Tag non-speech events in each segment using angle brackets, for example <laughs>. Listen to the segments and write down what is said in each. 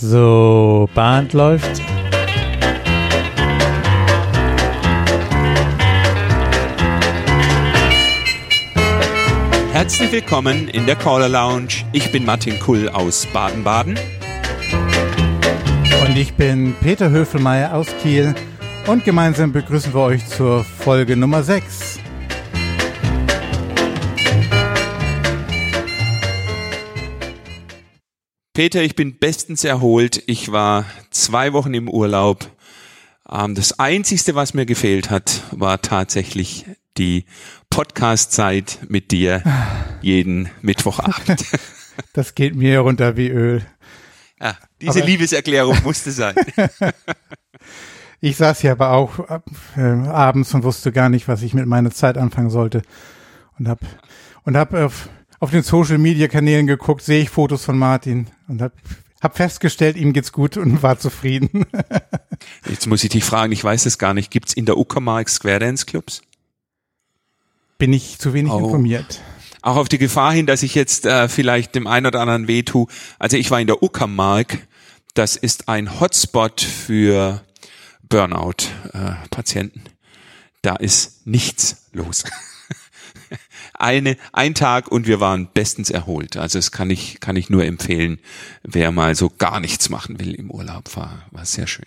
So, Band läuft. Herzlich willkommen in der Caller Lounge. Ich bin Martin Kull aus Baden-Baden. Und ich bin Peter Höfelmeier aus Kiel. Und gemeinsam begrüßen wir euch zur Folge Nummer 6. Peter, ich bin bestens erholt. Ich war zwei Wochen im Urlaub. Ähm, das Einzigste, was mir gefehlt hat, war tatsächlich die Podcast-Zeit mit dir jeden Mittwochabend. <laughs> <laughs> Das geht mir runter wie Öl. Ja, diese aber Liebeserklärung musste sein. <laughs> ich saß hier aber auch äh, abends und wusste gar nicht, was ich mit meiner Zeit anfangen sollte. Und hab, und hab auf, auf den Social Media Kanälen geguckt, sehe ich Fotos von Martin und hab, hab festgestellt, ihm geht's gut und war zufrieden. <laughs> Jetzt muss ich dich fragen, ich weiß es gar nicht. Gibt's in der Uckermark Square Dance Clubs? Bin ich zu wenig oh. informiert auch auf die Gefahr hin, dass ich jetzt äh, vielleicht dem einen oder anderen wehtue. Also ich war in der Uckermark. Das ist ein Hotspot für Burnout-Patienten. Äh, da ist nichts los. Eine, ein Tag und wir waren bestens erholt. Also es kann ich, kann ich nur empfehlen, wer mal so gar nichts machen will im Urlaub, war, war sehr schön.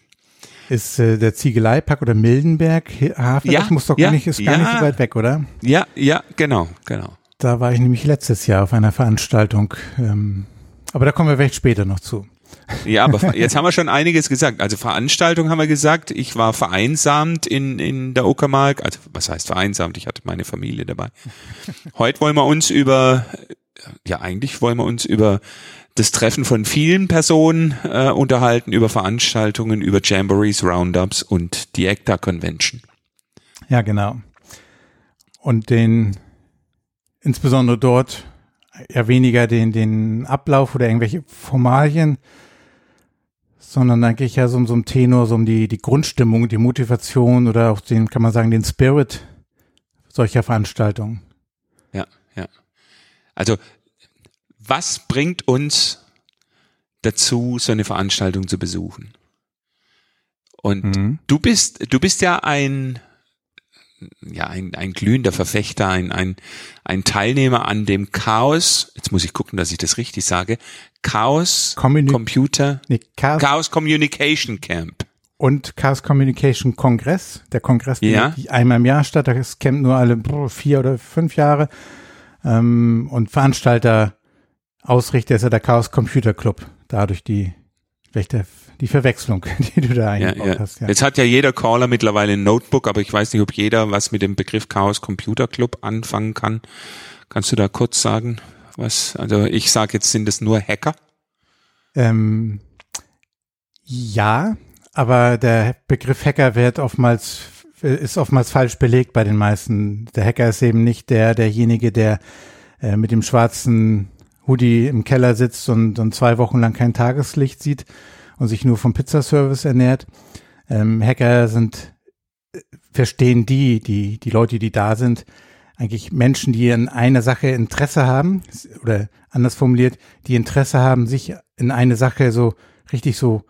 Ist äh, der Ziegeleipark oder Mildenberg Hafen? Ja, das muss doch ja, gar nicht, ist gar ja. nicht so weit weg, oder? Ja, ja, genau, genau. Da war ich nämlich letztes Jahr auf einer Veranstaltung. Ähm, aber da kommen wir vielleicht später noch zu. Ja, aber jetzt haben wir schon einiges gesagt. Also Veranstaltung haben wir gesagt. Ich war vereinsamt in, in der Uckermark. Also was heißt vereinsamt? Ich hatte meine Familie dabei. Heute wollen wir uns über, ja eigentlich wollen wir uns über das Treffen von vielen Personen äh, unterhalten, über Veranstaltungen, über Jamborees, Roundups und die ECTA Convention. Ja, genau. Und den insbesondere dort ja weniger den, den Ablauf oder irgendwelche Formalien, sondern eigentlich ja so um so ein Tenor, so um die, die Grundstimmung, die Motivation oder auch den, kann man sagen, den Spirit solcher Veranstaltungen. Ja, ja. Also, was bringt uns dazu, so eine Veranstaltung zu besuchen? Und mhm. du bist, du bist ja ein, ja, ein, ein glühender Verfechter, ein, ein, ein Teilnehmer an dem Chaos, jetzt muss ich gucken, dass ich das richtig sage, Chaos Communi Computer, nee, Chaos, Chaos Communication Camp. Und Chaos Communication Kongress, der Kongress ja. einmal im Jahr statt, das Camp nur alle vier oder fünf Jahre. Ähm, und Veranstalter, Ausrichter ist ja der Chaos Computer Club, dadurch die, vielleicht der die Verwechslung, <laughs> die du da eingebaut ja, ja. hast. Ja. Jetzt hat ja jeder Caller mittlerweile ein Notebook, aber ich weiß nicht, ob jeder was mit dem Begriff Chaos Computer Club anfangen kann. Kannst du da kurz sagen, was? Also ich sage jetzt, sind es nur Hacker? Ähm, ja, aber der Begriff Hacker wird oftmals ist oftmals falsch belegt bei den meisten. Der Hacker ist eben nicht der derjenige, der äh, mit dem schwarzen Hoodie im Keller sitzt und, und zwei Wochen lang kein Tageslicht sieht, und sich nur vom Pizzaservice ernährt. Ähm, Hacker sind, verstehen die, die, die Leute, die da sind, eigentlich Menschen, die in einer Sache Interesse haben, oder anders formuliert, die Interesse haben, sich in eine Sache so richtig so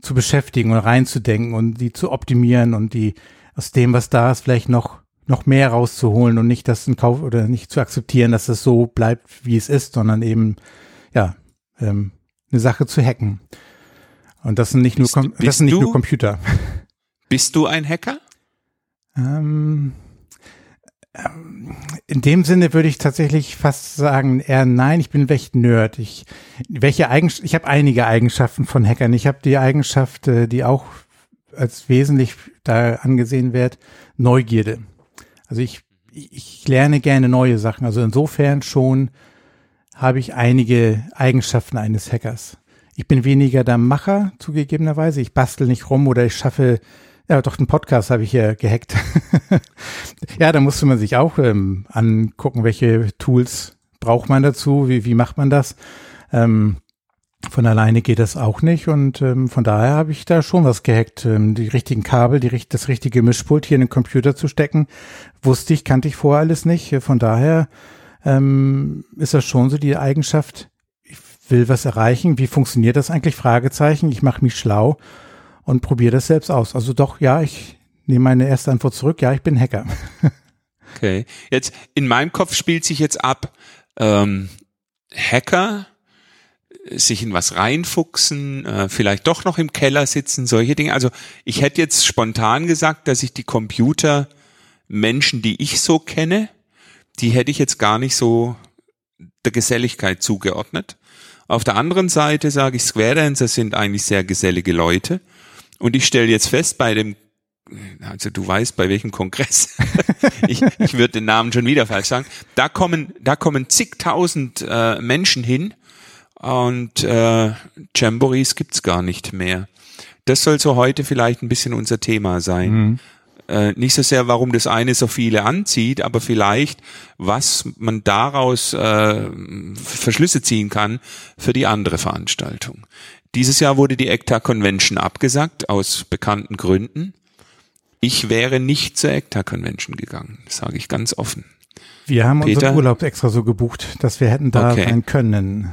zu beschäftigen und reinzudenken und die zu optimieren und die aus dem, was da ist, vielleicht noch noch mehr rauszuholen und nicht das in Kauf oder nicht zu akzeptieren, dass es so bleibt, wie es ist, sondern eben ja ähm, eine Sache zu hacken. Und das sind nicht bist, nur, das sind nicht du, nur Computer. <laughs> Bist du ein Hacker? Ähm, ähm, in dem Sinne würde ich tatsächlich fast sagen, eher nein, ich bin echt Nerd. Ich, welche Eigenschaften, ich habe einige Eigenschaften von Hackern. Ich habe die Eigenschaft, äh, die auch als wesentlich da angesehen wird, Neugierde. Also ich, ich lerne gerne neue Sachen. Also insofern schon habe ich einige Eigenschaften eines Hackers. Ich bin weniger der Macher, zugegebenerweise. Ich bastel nicht rum oder ich schaffe, ja, doch, einen Podcast habe ich hier gehackt. <laughs> ja, da musste man sich auch ähm, angucken, welche Tools braucht man dazu, wie, wie macht man das. Ähm, von alleine geht das auch nicht und ähm, von daher habe ich da schon was gehackt. Ähm, die richtigen Kabel, die, das richtige Mischpult hier in den Computer zu stecken, wusste ich, kannte ich vorher alles nicht. Von daher ähm, ist das schon so die Eigenschaft, will was erreichen. Wie funktioniert das eigentlich? Fragezeichen. Ich mache mich schlau und probiere das selbst aus. Also doch, ja, ich nehme meine erste Antwort zurück. Ja, ich bin Hacker. <laughs> okay. Jetzt in meinem Kopf spielt sich jetzt ab ähm, Hacker sich in was reinfuchsen, äh, vielleicht doch noch im Keller sitzen, solche Dinge. Also ich hätte jetzt spontan gesagt, dass ich die Computer Menschen, die ich so kenne, die hätte ich jetzt gar nicht so der Geselligkeit zugeordnet. Auf der anderen Seite sage ich, Square Dancer sind eigentlich sehr gesellige Leute. Und ich stelle jetzt fest, bei dem, also du weißt, bei welchem Kongress, <laughs> ich, ich würde den Namen schon wieder falsch sagen, da kommen, da kommen zigtausend äh, Menschen hin und äh, Jamborees gibt's gar nicht mehr. Das soll so heute vielleicht ein bisschen unser Thema sein. Mhm. Äh, nicht so sehr, warum das eine so viele anzieht, aber vielleicht, was man daraus äh, Verschlüsse ziehen kann für die andere Veranstaltung. Dieses Jahr wurde die ECTA Convention abgesagt, aus bekannten Gründen. Ich wäre nicht zur ECTA Convention gegangen, sage ich ganz offen. Wir haben Peter? unseren Urlaub extra so gebucht, dass wir hätten da okay. sein können.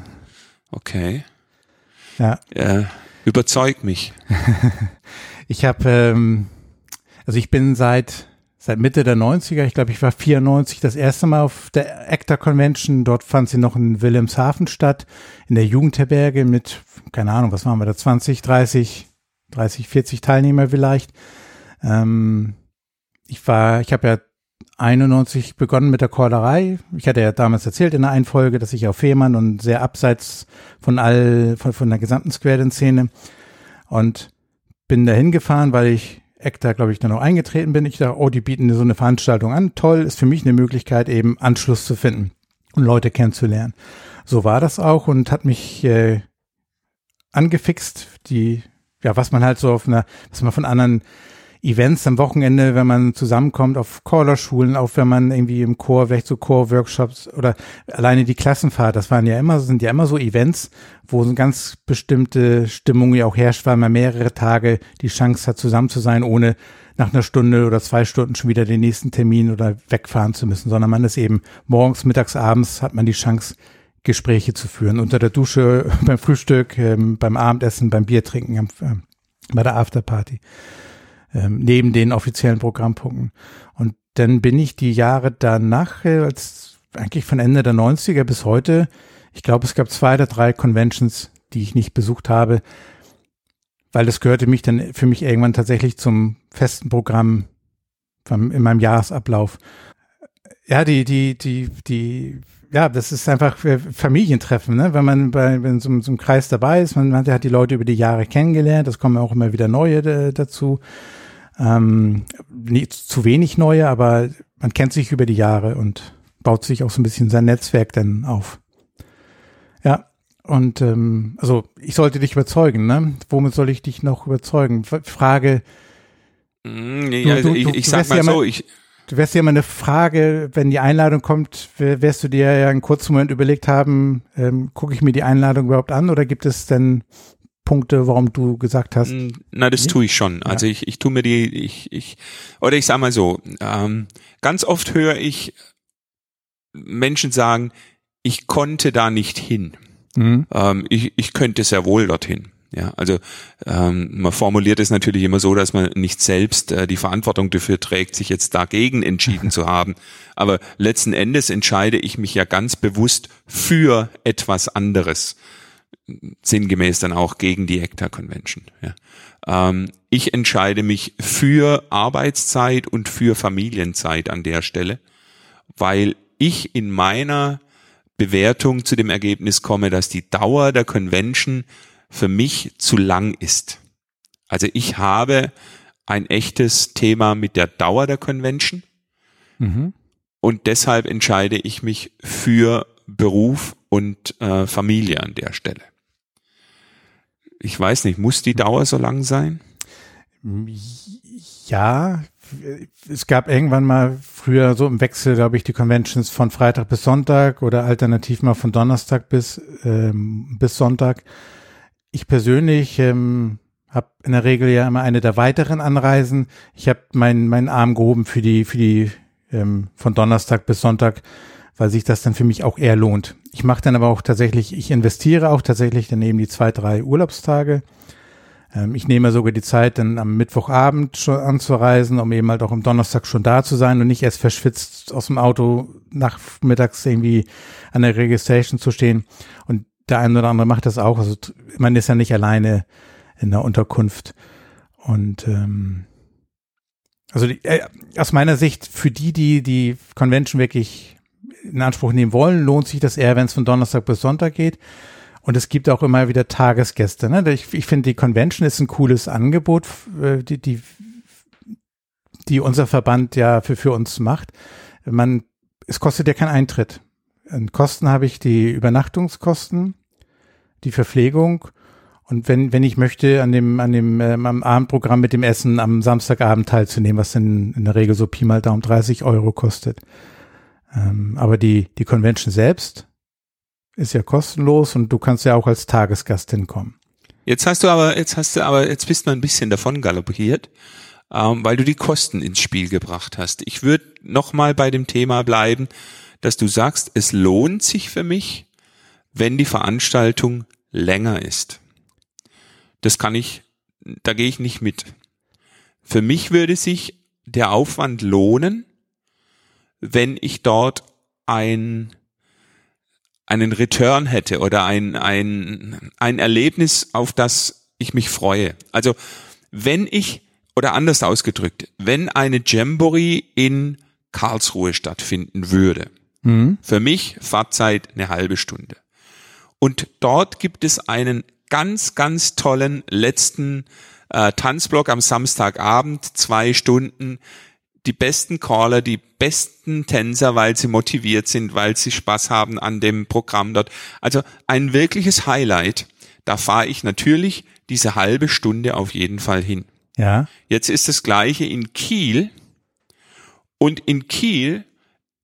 Okay. Ja. ja überzeug mich. <laughs> ich habe ähm, also ich bin seit seit Mitte der 90er, ich glaube, ich war 94 das erste Mal auf der ACTA Convention. Dort fand sie noch in Wilhelmshaven statt, in der Jugendherberge mit, keine Ahnung, was waren wir da, 20, 30, 30, 40 Teilnehmer vielleicht. Ähm, ich war, ich habe ja 91 begonnen mit der Chorlerei. Ich hatte ja damals erzählt in der Einfolge, dass ich auf Fehmarn und sehr abseits von all, von, von der gesamten Square-Szene und bin dahin gefahren, weil ich ECTA, glaube ich, dann noch eingetreten bin. Ich dachte, oh, die bieten so eine Veranstaltung an. Toll, ist für mich eine Möglichkeit, eben Anschluss zu finden und Leute kennenzulernen. So war das auch und hat mich äh, angefixt, die, ja, was man halt so auf einer, was man von anderen Events am Wochenende, wenn man zusammenkommt auf Chorlerschulen, auch wenn man irgendwie im Chor, vielleicht so Chor-Workshops oder alleine die Klassenfahrt, das waren ja immer, sind ja immer so Events, wo so eine ganz bestimmte Stimmung ja auch herrscht, weil man mehrere Tage die Chance hat, zusammen zu sein, ohne nach einer Stunde oder zwei Stunden schon wieder den nächsten Termin oder wegfahren zu müssen, sondern man ist eben morgens, mittags, abends hat man die Chance, Gespräche zu führen. Unter der Dusche, <laughs> beim Frühstück, ähm, beim Abendessen, beim Biertrinken, äh, bei der Afterparty ähm, neben den offiziellen Programmpunkten. Und dann bin ich die Jahre danach, äh, als eigentlich von Ende der 90er bis heute, ich glaube, es gab zwei oder drei Conventions, die ich nicht besucht habe, weil das gehörte mich dann für mich irgendwann tatsächlich zum festen Programm in meinem Jahresablauf. Ja, die, die, die, die, ja, das ist einfach Familientreffen, ne? Wenn man bei wenn so, so einem Kreis dabei ist, man, man hat die Leute über die Jahre kennengelernt, es kommen auch immer wieder neue äh, dazu. Ähm, nicht zu wenig neue, aber man kennt sich über die Jahre und baut sich auch so ein bisschen sein Netzwerk dann auf. Ja, und ähm, also ich sollte dich überzeugen, ne? Womit soll ich dich noch überzeugen? Frage. Mm, nee, also du, du, ich, ich sag mal ja so, ich. Du wärst ja mal eine Frage, wenn die Einladung kommt, wärst du dir ja einen kurzen Moment überlegt haben, ähm, gucke ich mir die Einladung überhaupt an oder gibt es denn Punkte, warum du gesagt hast? Mm, na, das tue ich schon. Also ich, ich tue mir die, ich, ich, oder ich sag mal so, ähm, ganz oft höre ich Menschen sagen, ich konnte da nicht hin. Mhm. Ähm, ich, ich könnte sehr wohl dorthin. Ja, also ähm, man formuliert es natürlich immer so, dass man nicht selbst äh, die Verantwortung dafür trägt, sich jetzt dagegen entschieden <laughs> zu haben. Aber letzten Endes entscheide ich mich ja ganz bewusst für etwas anderes sinngemäß dann auch gegen die ECTA Convention. Ja. Ähm, ich entscheide mich für Arbeitszeit und für Familienzeit an der Stelle, weil ich in meiner Bewertung zu dem Ergebnis komme, dass die Dauer der Convention für mich zu lang ist. Also ich habe ein echtes Thema mit der Dauer der Convention mhm. und deshalb entscheide ich mich für Beruf und äh, Familie an der Stelle ich weiß nicht, muss die Dauer so lang sein? Ja, es gab irgendwann mal früher so im Wechsel, glaube ich, die Conventions von Freitag bis Sonntag oder alternativ mal von Donnerstag bis, ähm, bis Sonntag. Ich persönlich ähm, habe in der Regel ja immer eine der weiteren Anreisen. Ich habe meinen meinen Arm gehoben für die für die ähm, von Donnerstag bis Sonntag weil sich das dann für mich auch eher lohnt. Ich mache dann aber auch tatsächlich, ich investiere auch tatsächlich daneben die zwei, drei Urlaubstage. Ähm, ich nehme sogar die Zeit, dann am Mittwochabend schon anzureisen, um eben halt auch am Donnerstag schon da zu sein und nicht erst verschwitzt aus dem Auto nachmittags irgendwie an der Registration zu stehen. Und der eine oder andere macht das auch. Also man ist ja nicht alleine in der Unterkunft. Und ähm, also die, äh, aus meiner Sicht, für die, die die Convention wirklich in Anspruch nehmen wollen, lohnt sich das eher, wenn es von Donnerstag bis Sonntag geht. Und es gibt auch immer wieder Tagesgäste. Ne? Ich, ich finde, die Convention ist ein cooles Angebot, äh, die, die, die unser Verband ja für, für uns macht. Man, es kostet ja keinen Eintritt. An Kosten habe ich die Übernachtungskosten, die Verpflegung und wenn, wenn ich möchte, an dem, an dem ähm, am Abendprogramm mit dem Essen am Samstagabend teilzunehmen, was in, in der Regel so Pi mal Daumen 30 Euro kostet. Ähm, aber die, die Convention selbst ist ja kostenlos und du kannst ja auch als Tagesgast hinkommen. Jetzt hast du aber, jetzt hast du aber, jetzt bist du ein bisschen davon galoppiert, ähm, weil du die Kosten ins Spiel gebracht hast. Ich würde nochmal bei dem Thema bleiben, dass du sagst, es lohnt sich für mich, wenn die Veranstaltung länger ist das kann ich, da gehe ich nicht mit. Für mich würde sich der Aufwand lohnen, wenn ich dort ein, einen Return hätte oder ein, ein, ein Erlebnis, auf das ich mich freue. Also wenn ich, oder anders ausgedrückt, wenn eine Jamboree in Karlsruhe stattfinden würde, mhm. für mich Fahrzeit eine halbe Stunde. Und dort gibt es einen ganz, ganz tollen letzten äh, Tanzblock am Samstagabend, zwei Stunden. Die besten Caller, die besten Tänzer, weil sie motiviert sind, weil sie Spaß haben an dem Programm dort. Also ein wirkliches Highlight. Da fahre ich natürlich diese halbe Stunde auf jeden Fall hin. Ja. Jetzt ist das gleiche in Kiel. Und in Kiel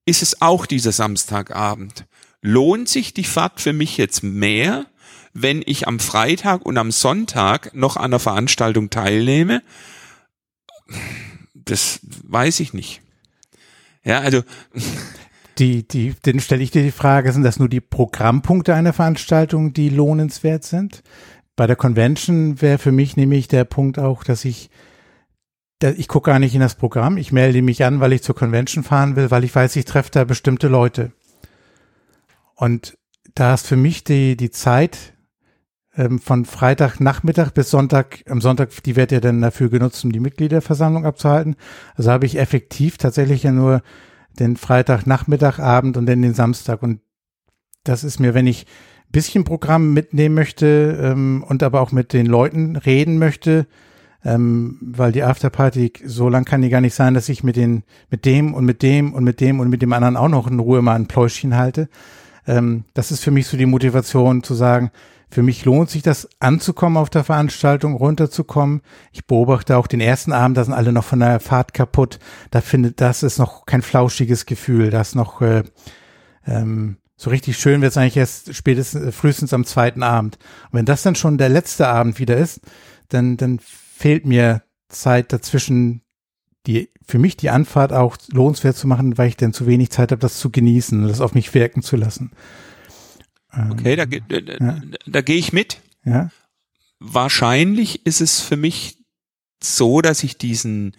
ist es auch dieser Samstagabend. Lohnt sich die Fahrt für mich jetzt mehr, wenn ich am Freitag und am Sonntag noch an der Veranstaltung teilnehme? Das weiß ich nicht. Ja, also. Die, die, dann stelle ich dir die Frage, sind das nur die Programmpunkte einer Veranstaltung, die lohnenswert sind? Bei der Convention wäre für mich nämlich der Punkt auch, dass ich, ich gucke gar nicht in das Programm, ich melde mich an, weil ich zur Convention fahren will, weil ich weiß, ich treffe da bestimmte Leute. Und da ist für mich die, die Zeit ähm, von Freitagnachmittag bis Sonntag, am Sonntag, die wird ja dann dafür genutzt, um die Mitgliederversammlung abzuhalten. Also habe ich effektiv tatsächlich ja nur den Freitagnachmittag, Abend und dann den Samstag. Und das ist mir, wenn ich ein bisschen Programm mitnehmen möchte ähm, und aber auch mit den Leuten reden möchte, ähm, weil die Afterparty, so lang kann die gar nicht sein, dass ich mit den, mit dem und mit dem und mit dem und mit dem anderen auch noch in Ruhe mal ein Pläuschchen halte. Ähm, das ist für mich so die Motivation zu sagen, für mich lohnt sich das anzukommen auf der Veranstaltung, runterzukommen. Ich beobachte auch den ersten Abend, da sind alle noch von der Fahrt kaputt. Da findet, das ist noch kein flauschiges Gefühl. Das noch äh, ähm, so richtig schön wird es eigentlich erst spätestens, äh, frühestens am zweiten Abend. Und wenn das dann schon der letzte Abend wieder ist, dann, dann fehlt mir Zeit dazwischen, die für mich die Anfahrt auch lohnenswert zu machen, weil ich dann zu wenig Zeit habe, das zu genießen und das auf mich wirken zu lassen. Okay, da, da, ja. da gehe ich mit. Ja. Wahrscheinlich ist es für mich so, dass ich diesen,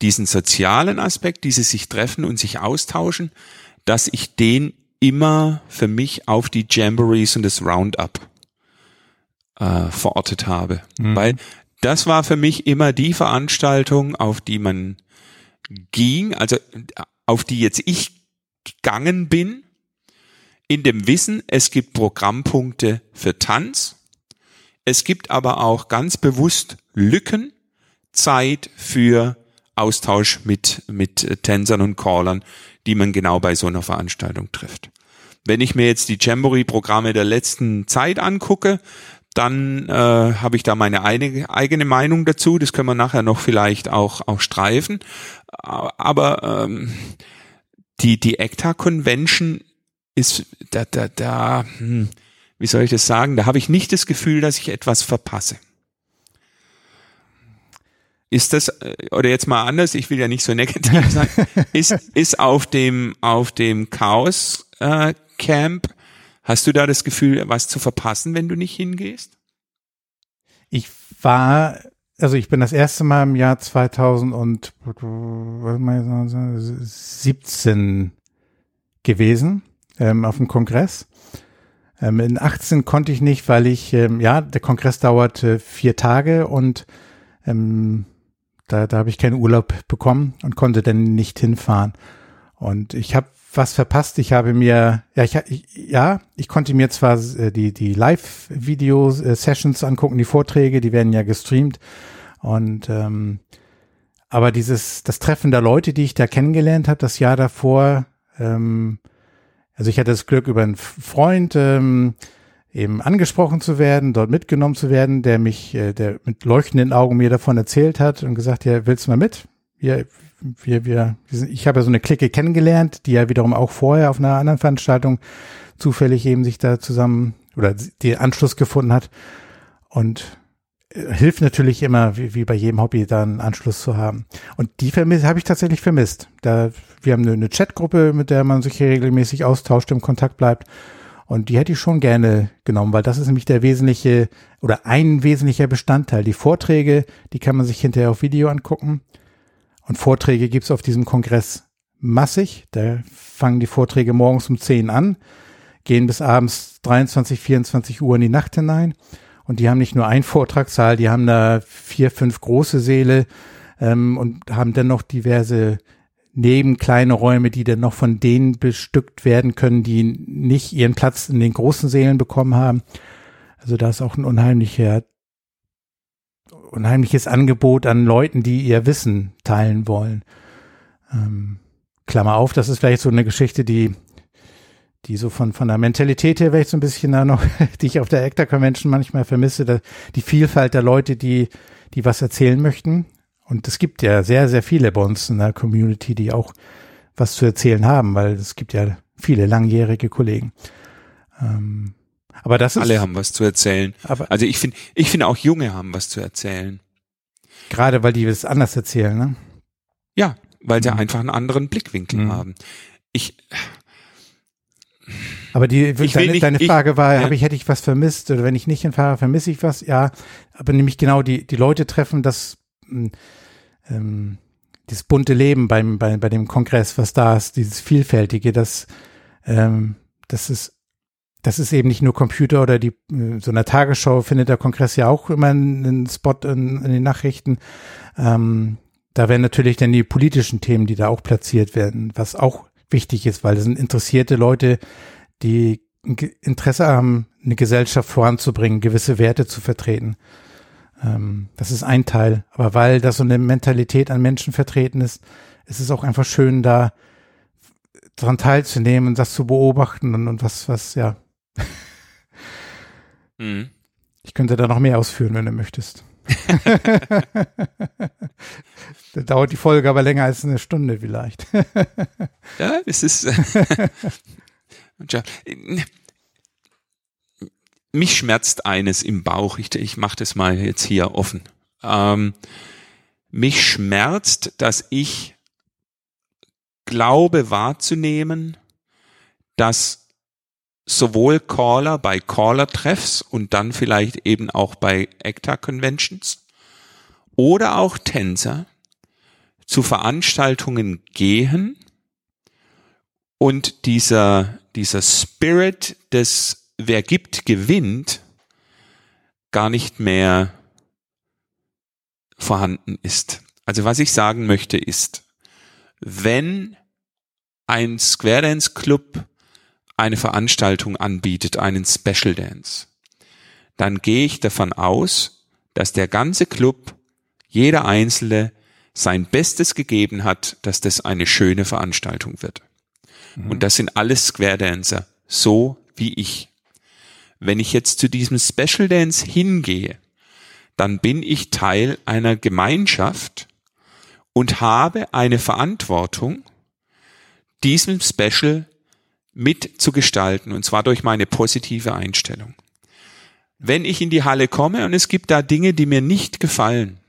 diesen sozialen Aspekt, dieses sich treffen und sich austauschen, dass ich den immer für mich auf die Jamborees und das Roundup äh, verortet habe. Mhm. Weil das war für mich immer die Veranstaltung, auf die man ging, also auf die jetzt ich gegangen bin, in dem Wissen, es gibt Programmpunkte für Tanz, es gibt aber auch ganz bewusst Lücken, Zeit für Austausch mit, mit Tänzern und Callern, die man genau bei so einer Veranstaltung trifft. Wenn ich mir jetzt die Jamboree-Programme der letzten Zeit angucke, dann äh, habe ich da meine eine, eigene Meinung dazu. Das können wir nachher noch vielleicht auch, auch streifen. Aber ähm, die, die ECTA Convention ist da, da, da, hm, wie soll ich das sagen? Da habe ich nicht das Gefühl, dass ich etwas verpasse. Ist das, äh, oder jetzt mal anders, ich will ja nicht so negativ sein, <laughs> ist, ist auf dem, auf dem Chaos äh, Camp. Hast du da das Gefühl, was zu verpassen, wenn du nicht hingehst? Ich war, also ich bin das erste Mal im Jahr 2017 gewesen ähm, auf dem Kongress. Ähm, in 18 konnte ich nicht, weil ich, ähm, ja, der Kongress dauerte vier Tage und ähm, da, da habe ich keinen Urlaub bekommen und konnte dann nicht hinfahren. Und ich habe was verpasst. Ich habe mir, ja, ich, ja, ich konnte mir zwar äh, die, die Live-Video-Sessions angucken, die Vorträge, die werden ja gestreamt. Und ähm, aber dieses, das Treffen der Leute, die ich da kennengelernt habe, das Jahr davor, ähm, also ich hatte das Glück, über einen Freund ähm, eben angesprochen zu werden, dort mitgenommen zu werden, der mich, äh, der mit leuchtenden Augen mir davon erzählt hat und gesagt, ja, willst du mal mit? Wir, wir, wir, ich habe ja so eine Clique kennengelernt, die ja wiederum auch vorher auf einer anderen Veranstaltung zufällig eben sich da zusammen oder die Anschluss gefunden hat und äh, hilft natürlich immer, wie, wie bei jedem Hobby, da einen Anschluss zu haben. Und die vermisst, habe ich tatsächlich vermisst. Da, wir haben eine, eine Chatgruppe, mit der man sich regelmäßig austauscht, im Kontakt bleibt. Und die hätte ich schon gerne genommen, weil das ist nämlich der wesentliche oder ein wesentlicher Bestandteil. Die Vorträge, die kann man sich hinterher auf Video angucken. Und Vorträge gibt's auf diesem Kongress massig. Da fangen die Vorträge morgens um 10 an, gehen bis abends 23, 24 Uhr in die Nacht hinein. Und die haben nicht nur ein Vortragssaal, die haben da vier, fünf große Säle ähm, und haben dann noch diverse neben kleine Räume, die dann noch von denen bestückt werden können, die nicht ihren Platz in den großen Sälen bekommen haben. Also da ist auch ein unheimlicher unheimliches Angebot an Leuten, die ihr Wissen teilen wollen. Ähm, Klammer auf, das ist vielleicht so eine Geschichte, die, die so von, von der Mentalität her vielleicht so ein bisschen da noch, <laughs> die ich auf der ACTA Convention manchmal vermisse, die Vielfalt der Leute, die, die was erzählen möchten. Und es gibt ja sehr, sehr viele bei uns in der Community, die auch was zu erzählen haben, weil es gibt ja viele langjährige Kollegen. Ähm, aber das ist. Alle haben was zu erzählen. Aber also ich finde, ich finde auch Junge haben was zu erzählen. Gerade weil die es anders erzählen, ne? Ja, weil sie Mhm. einfach einen anderen Blickwinkel Mhm. haben. Ich, Aber die, Ich deine, nicht- deine ich- Frage war, ja. habe ich, hätte ich was vermisst oder wenn ich nicht hinfahre, vermisse ich was? Ja, aber nämlich genau die, die Leute treffen das, mh, ähm, dieses bunte Leben beim, bei, bei dem Kongress, was da ist, dieses vielfältige, das, ähm, das ist, das ist eben nicht nur Computer oder die, äh, so einer Tagesschau findet der Kongress ja auch immer einen, Spot in, in den Nachrichten. Ähm, da werden natürlich dann die politischen Themen, die da auch platziert werden, was auch wichtig ist, weil das sind interessierte Leute, die Interesse haben, eine Gesellschaft voranzubringen, gewisse Werte zu vertreten. Ähm, das ist ein Teil. Aber weil da so eine Mentalität an Menschen vertreten ist, ist es auch einfach schön, da dran teilzunehmen und das zu beobachten und, und was, was, ja. Mhm. Ich könnte da noch mehr ausführen, wenn du möchtest. <laughs> da dauert die Folge aber länger als eine Stunde vielleicht. Ja, es ist. <laughs> <laughs> Tja, mich schmerzt eines im Bauch. Ich, ich mache das mal jetzt hier offen. Ähm, mich schmerzt, dass ich glaube wahrzunehmen, dass sowohl Caller bei Caller-Treffs und dann vielleicht eben auch bei ACTA-Conventions oder auch Tänzer zu Veranstaltungen gehen und dieser, dieser Spirit des Wer gibt, gewinnt gar nicht mehr vorhanden ist. Also was ich sagen möchte ist, wenn ein Square Dance Club eine Veranstaltung anbietet, einen Special Dance, dann gehe ich davon aus, dass der ganze Club, jeder Einzelne, sein Bestes gegeben hat, dass das eine schöne Veranstaltung wird. Und das sind alles Square Dancer, so wie ich. Wenn ich jetzt zu diesem Special Dance hingehe, dann bin ich Teil einer Gemeinschaft und habe eine Verantwortung, diesem Special mitzugestalten, und zwar durch meine positive Einstellung. Wenn ich in die Halle komme und es gibt da Dinge, die mir nicht gefallen,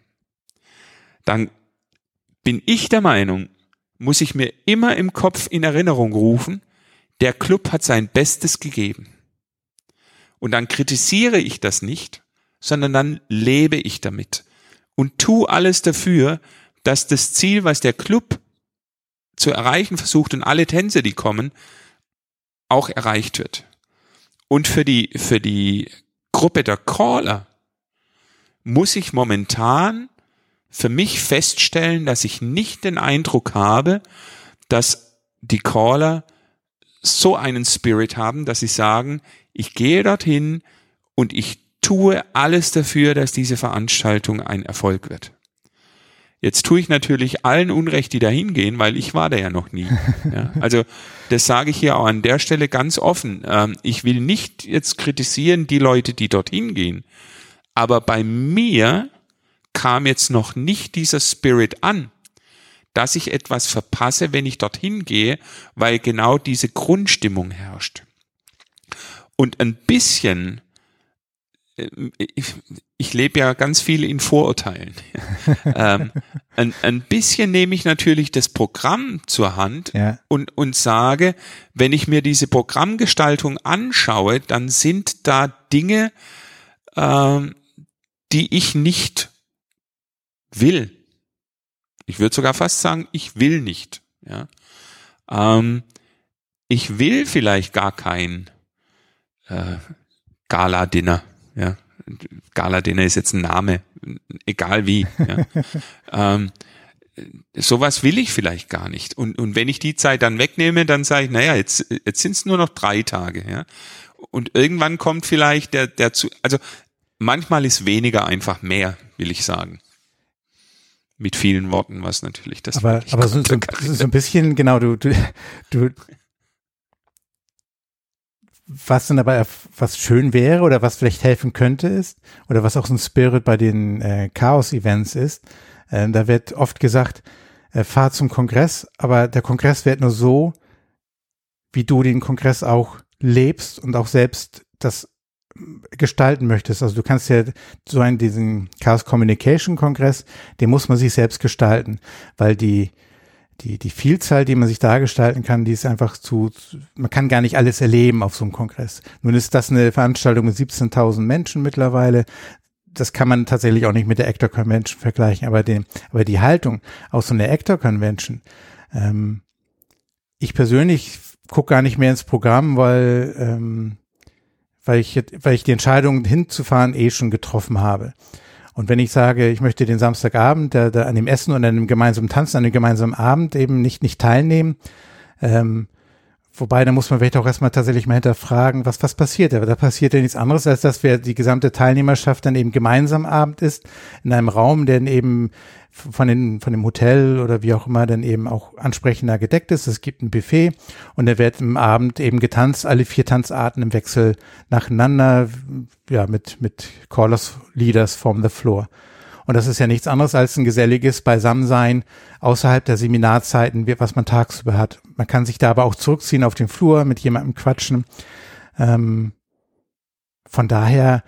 dann bin ich der Meinung, muss ich mir immer im Kopf in Erinnerung rufen, der Club hat sein Bestes gegeben. Und dann kritisiere ich das nicht, sondern dann lebe ich damit und tu alles dafür, dass das Ziel, was der Club zu erreichen versucht und alle Tänze, die kommen, auch erreicht wird. Und für die, für die Gruppe der Caller muss ich momentan für mich feststellen, dass ich nicht den Eindruck habe, dass die Caller so einen Spirit haben, dass sie sagen, ich gehe dorthin und ich tue alles dafür, dass diese Veranstaltung ein Erfolg wird. Jetzt tue ich natürlich allen Unrecht, die da hingehen, weil ich war da ja noch nie. Ja, also das sage ich hier auch an der Stelle ganz offen. Ähm, ich will nicht jetzt kritisieren die Leute, die dorthin gehen. Aber bei mir kam jetzt noch nicht dieser Spirit an, dass ich etwas verpasse, wenn ich dorthin gehe, weil genau diese Grundstimmung herrscht. Und ein bisschen ich, ich lebe ja ganz viel in Vorurteilen. <laughs> ähm, ein, ein bisschen nehme ich natürlich das Programm zur Hand ja. und, und sage, wenn ich mir diese Programmgestaltung anschaue, dann sind da Dinge, ähm, die ich nicht will. Ich würde sogar fast sagen, ich will nicht. Ja? Ähm, ich will vielleicht gar kein äh, Gala-Dinner ja. Gala-Dinner ist jetzt ein Name, egal wie. Ja. <laughs> ähm, sowas will ich vielleicht gar nicht. Und, und wenn ich die Zeit dann wegnehme, dann sage ich, naja, jetzt, jetzt sind es nur noch drei Tage. Ja. Und irgendwann kommt vielleicht der, der zu, also manchmal ist weniger einfach mehr, will ich sagen. Mit vielen Worten, was natürlich das Aber, aber so, so, so, ein bisschen, genau, du, du, du was dann aber was schön wäre oder was vielleicht helfen könnte ist oder was auch so ein Spirit bei den äh, Chaos-Events ist, äh, da wird oft gesagt, äh, fahr zum Kongress, aber der Kongress wird nur so, wie du den Kongress auch lebst und auch selbst das gestalten möchtest. Also du kannst ja so einen, diesen Chaos Communication Kongress, den muss man sich selbst gestalten, weil die, die, die Vielzahl, die man sich da gestalten kann, die ist einfach zu, man kann gar nicht alles erleben auf so einem Kongress. Nun ist das eine Veranstaltung mit 17.000 Menschen mittlerweile. Das kann man tatsächlich auch nicht mit der Actor Convention vergleichen, aber, den, aber die Haltung aus so einer Actor Convention, ähm, ich persönlich gucke gar nicht mehr ins Programm, weil, ähm, weil ich, weil ich die Entscheidung hinzufahren eh schon getroffen habe. Und wenn ich sage, ich möchte den Samstagabend der, der an dem Essen und an dem gemeinsamen Tanzen, an dem gemeinsamen Abend eben nicht, nicht teilnehmen, ähm, Wobei, da muss man vielleicht auch erstmal tatsächlich mal hinterfragen, was, was passiert. da passiert ja nichts anderes, als dass wir die gesamte Teilnehmerschaft dann eben gemeinsam Abend ist, in einem Raum, der eben von, den, von dem Hotel oder wie auch immer dann eben auch ansprechender gedeckt ist. Es gibt ein Buffet und da wird im Abend eben getanzt, alle vier Tanzarten im Wechsel nacheinander, ja, mit, mit Callers Leaders from the Floor. Und das ist ja nichts anderes als ein geselliges Beisammensein außerhalb der Seminarzeiten, was man tagsüber hat. Man kann sich da aber auch zurückziehen auf den Flur, mit jemandem quatschen. Ähm, von daher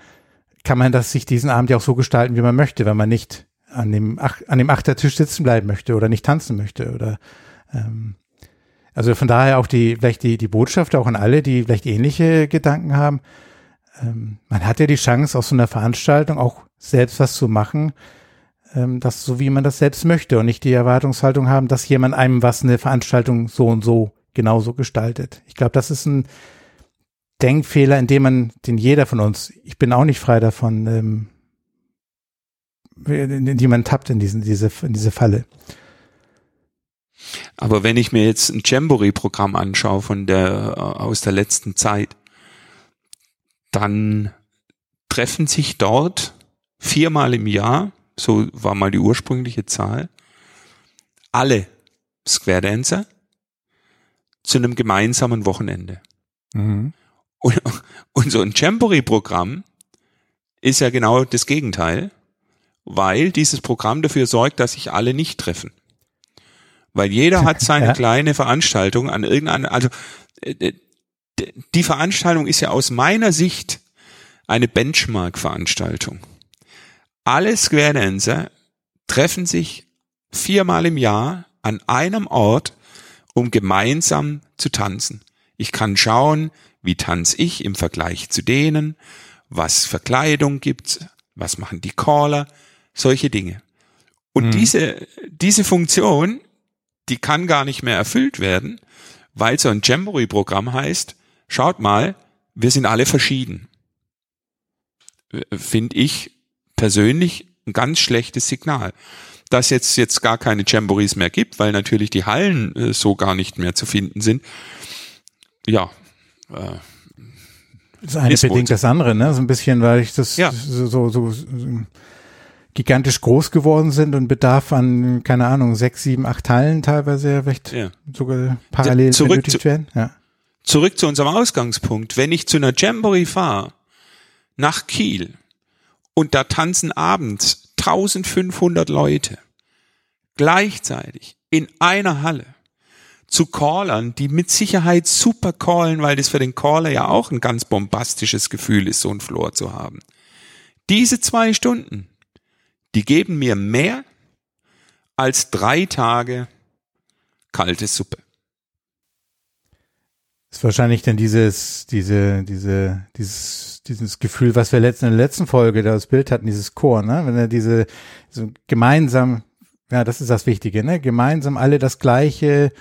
kann man das sich diesen Abend ja auch so gestalten, wie man möchte, wenn man nicht an dem, Ach an dem Achtertisch sitzen bleiben möchte oder nicht tanzen möchte oder ähm, also von daher auch die, vielleicht die, die Botschaft auch an alle, die vielleicht ähnliche Gedanken haben. Ähm, man hat ja die Chance, aus so einer Veranstaltung auch selbst was zu machen, ähm, das so wie man das selbst möchte und nicht die Erwartungshaltung haben, dass jemand einem was eine Veranstaltung so und so genauso gestaltet. Ich glaube, das ist ein Denkfehler, in dem man, den jeder von uns, ich bin auch nicht frei davon, ähm, in die man tappt in diesen, diese, in diese Falle. Aber wenn ich mir jetzt ein Jamboree-Programm anschaue von der, aus der letzten Zeit, dann treffen sich dort viermal im Jahr, so war mal die ursprüngliche Zahl, alle Square Dancer zu einem gemeinsamen Wochenende. Mhm. Und, und so ein Jamboree-Programm ist ja genau das Gegenteil weil dieses Programm dafür sorgt, dass sich alle nicht treffen. Weil jeder hat seine <laughs> ja. kleine Veranstaltung an irgendeiner, also äh, äh, die Veranstaltung ist ja aus meiner Sicht eine Benchmark-Veranstaltung. Alle Square Dancer treffen sich viermal im Jahr an einem Ort, um gemeinsam zu tanzen. Ich kann schauen, wie tanze ich im Vergleich zu denen, was Verkleidung gibt's, was machen die Caller, solche Dinge. Und mhm. diese, diese Funktion, die kann gar nicht mehr erfüllt werden, weil so ein Jamboree-Programm heißt, schaut mal, wir sind alle verschieden. Finde ich persönlich ein ganz schlechtes Signal. Dass jetzt jetzt gar keine Jamborees mehr gibt, weil natürlich die Hallen äh, so gar nicht mehr zu finden sind. Ja. Äh, das eine bedingt das andere, ne? So ein bisschen, weil ich das ja. so, so, so, so gigantisch groß geworden sind und Bedarf an, keine Ahnung, sechs, sieben, acht Hallen teilweise vielleicht ja. sogar parallel zurück benötigt zu, werden. Ja. Zurück zu unserem Ausgangspunkt. Wenn ich zu einer Jamboree fahre, nach Kiel, und da tanzen abends 1500 Leute gleichzeitig in einer Halle zu Callern, die mit Sicherheit super callen, weil das für den Caller ja auch ein ganz bombastisches Gefühl ist, so ein Floor zu haben. Diese zwei Stunden, die geben mir mehr als drei Tage kalte Suppe. Ist wahrscheinlich dann dieses, diese, diese, dieses, dieses Gefühl, was wir letzten, in der letzten Folge das Bild hatten, dieses Chor, ne? Wenn er diese, so gemeinsam, ja, das ist das Wichtige, ne? Gemeinsam alle das gleiche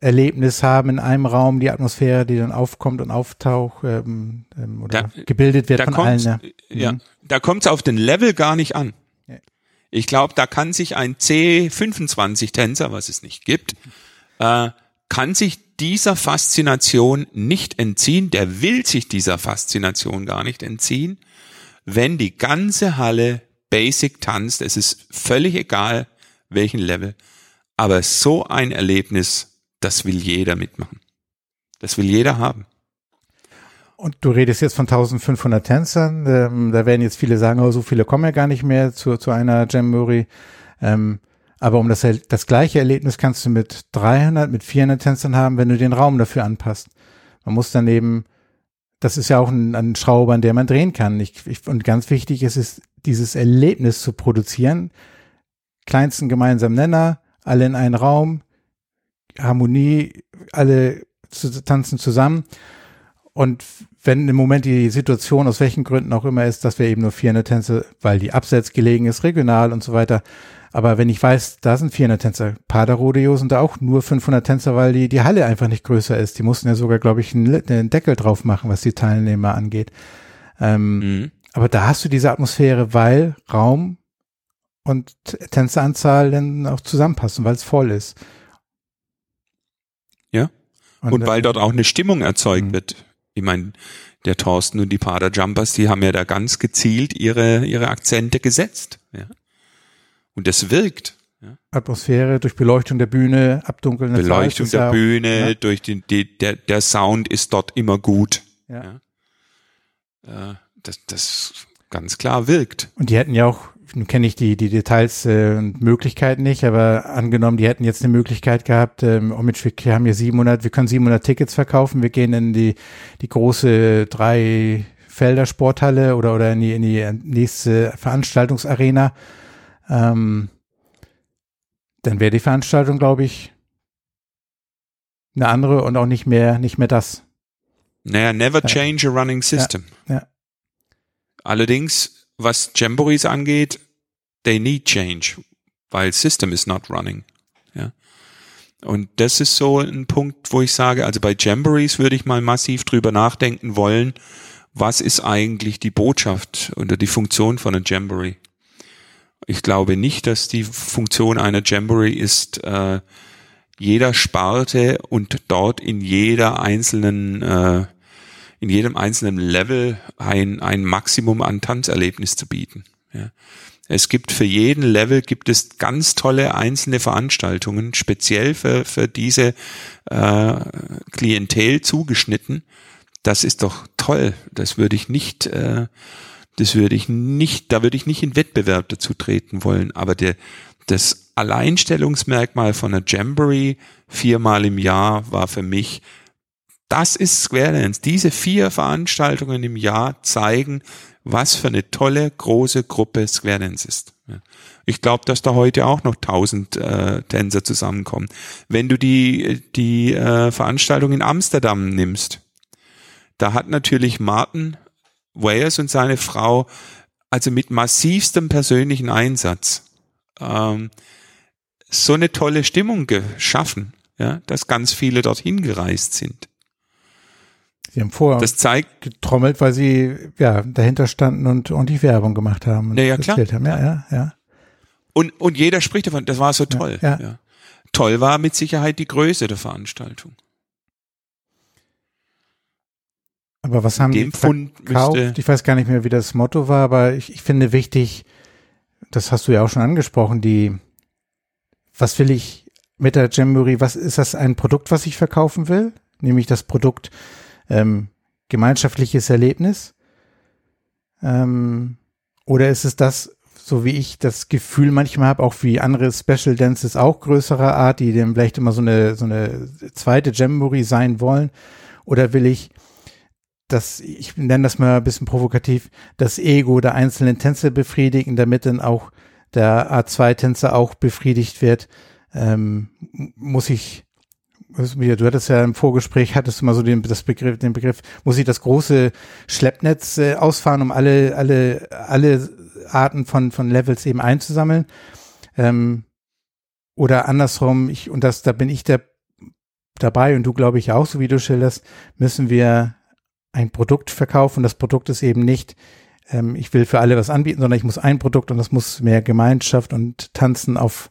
Erlebnis haben in einem Raum, die Atmosphäre, die dann aufkommt und auftaucht ähm, ähm oder da, gebildet wird von allen. Ja, ja mhm. da kommt es auf den Level gar nicht an. Ich glaube, da kann sich ein C25-Tänzer, was es nicht gibt, äh, kann sich dieser Faszination nicht entziehen, der will sich dieser Faszination gar nicht entziehen, wenn die ganze Halle Basic tanzt. Es ist völlig egal, welchen Level. Aber so ein Erlebnis, das will jeder mitmachen. Das will jeder haben. Und du redest jetzt von 1500 Tänzern. Ähm, da werden jetzt viele sagen, oh, so viele kommen ja gar nicht mehr zu, zu einer Jamboree. Ähm, aber um das, das gleiche Erlebnis kannst du mit 300, mit 400 Tänzern haben, wenn du den Raum dafür anpasst. Man muss dann eben, das ist ja auch ein, ein Schraube, an der man drehen kann. Ich, ich, und ganz wichtig ist es, dieses Erlebnis zu produzieren. Kleinsten gemeinsamen Nenner, alle in einen Raum, Harmonie, alle zu, tanzen zusammen. Und wenn im Moment die Situation aus welchen Gründen auch immer ist, dass wir eben nur 400 Tänze, weil die abseits gelegen ist, regional und so weiter. Aber wenn ich weiß, da sind 400 Tänzer, Paderrodeo sind da auch nur 500 Tänzer, weil die, die Halle einfach nicht größer ist. Die mussten ja sogar, glaube ich, einen, einen, Deckel drauf machen, was die Teilnehmer angeht. Ähm, mhm. Aber da hast du diese Atmosphäre, weil Raum und Tänzeranzahl dann auch zusammenpassen, weil es voll ist. Ja. Und, und weil dort auch eine Stimmung erzeugt mhm. wird ich meine, der Thorsten und die Pader Jumpers, die haben ja da ganz gezielt ihre, ihre Akzente gesetzt. Ja. Und das wirkt. Ja. Atmosphäre durch Beleuchtung der Bühne, Abdunkeln der Beleuchtung der Bühne, ja. durch den, die, der, der Sound ist dort immer gut. Ja. ja. Äh, das, das ganz klar wirkt. Und die hätten ja auch nun kenne ich die, die Details äh, und Möglichkeiten nicht, aber angenommen, die hätten jetzt eine Möglichkeit gehabt, ähm, oh Mensch, wir haben hier 700, wir können 700 Tickets verkaufen, wir gehen in die, die große drei Felder Sporthalle oder, oder in die, in die nächste Veranstaltungsarena, ähm, dann wäre die Veranstaltung, glaube ich, eine andere und auch nicht mehr, nicht mehr das. Naja, never change a running system. Ja, ja. Allerdings, was Jamborees angeht, they need change, weil System is not running. Ja. Und das ist so ein Punkt, wo ich sage, also bei Jamborees würde ich mal massiv drüber nachdenken wollen, was ist eigentlich die Botschaft oder die Funktion von einer Jamboree? Ich glaube nicht, dass die Funktion einer Jamboree ist, äh, jeder Sparte und dort in jeder einzelnen, äh, in jedem einzelnen Level ein, ein Maximum an Tanzerlebnis zu bieten. Ja. Es gibt für jeden Level gibt es ganz tolle einzelne Veranstaltungen, speziell für, für diese äh, Klientel zugeschnitten. Das ist doch toll. Das würde ich nicht, äh, das würde ich nicht, da würde ich nicht in Wettbewerb dazu treten wollen. Aber der, das Alleinstellungsmerkmal von einer Jamboree viermal im Jahr war für mich, das ist Square Dance. Diese vier Veranstaltungen im Jahr zeigen, was für eine tolle große Gruppe Square Dance ist. Ich glaube, dass da heute auch noch tausend äh, Tänzer zusammenkommen. Wenn du die die äh, Veranstaltung in Amsterdam nimmst, da hat natürlich Martin Wales und seine Frau also mit massivstem persönlichen Einsatz ähm, so eine tolle Stimmung geschaffen, ja, dass ganz viele dorthin gereist sind. Sie haben vorher das zeigt, getrommelt, weil sie ja dahinter standen und, und die Werbung gemacht haben. Und ja, ja, klar. Haben. Ja, ja, ja. Und, und jeder spricht davon, das war so toll. Ja, ja. ja. Toll war mit Sicherheit die Größe der Veranstaltung. Aber was haben die verkauft? Ich weiß gar nicht mehr, wie das Motto war, aber ich, ich finde wichtig, das hast du ja auch schon angesprochen, die, was will ich mit der Jamboree, was ist das ein Produkt, was ich verkaufen will? Nämlich das Produkt ähm, gemeinschaftliches Erlebnis? Ähm, oder ist es das, so wie ich das Gefühl manchmal habe, auch wie andere Special Dances auch größerer Art, die dann vielleicht immer so eine, so eine zweite Jamboree sein wollen? Oder will ich das, ich nenne das mal ein bisschen provokativ, das Ego der einzelnen Tänzer befriedigen, damit dann auch der A2-Tänzer auch befriedigt wird, ähm, muss ich, du hattest ja im Vorgespräch, hattest du mal so den, das Begriff, den Begriff, muss ich das große Schleppnetz äh, ausfahren, um alle, alle, alle Arten von, von Levels eben einzusammeln. Ähm, oder andersrum, ich, und das, da bin ich der dabei und du glaube ich auch, so wie du schilderst, müssen wir ein Produkt verkaufen. Das Produkt ist eben nicht, ähm, ich will für alle was anbieten, sondern ich muss ein Produkt und das muss mehr Gemeinschaft und Tanzen auf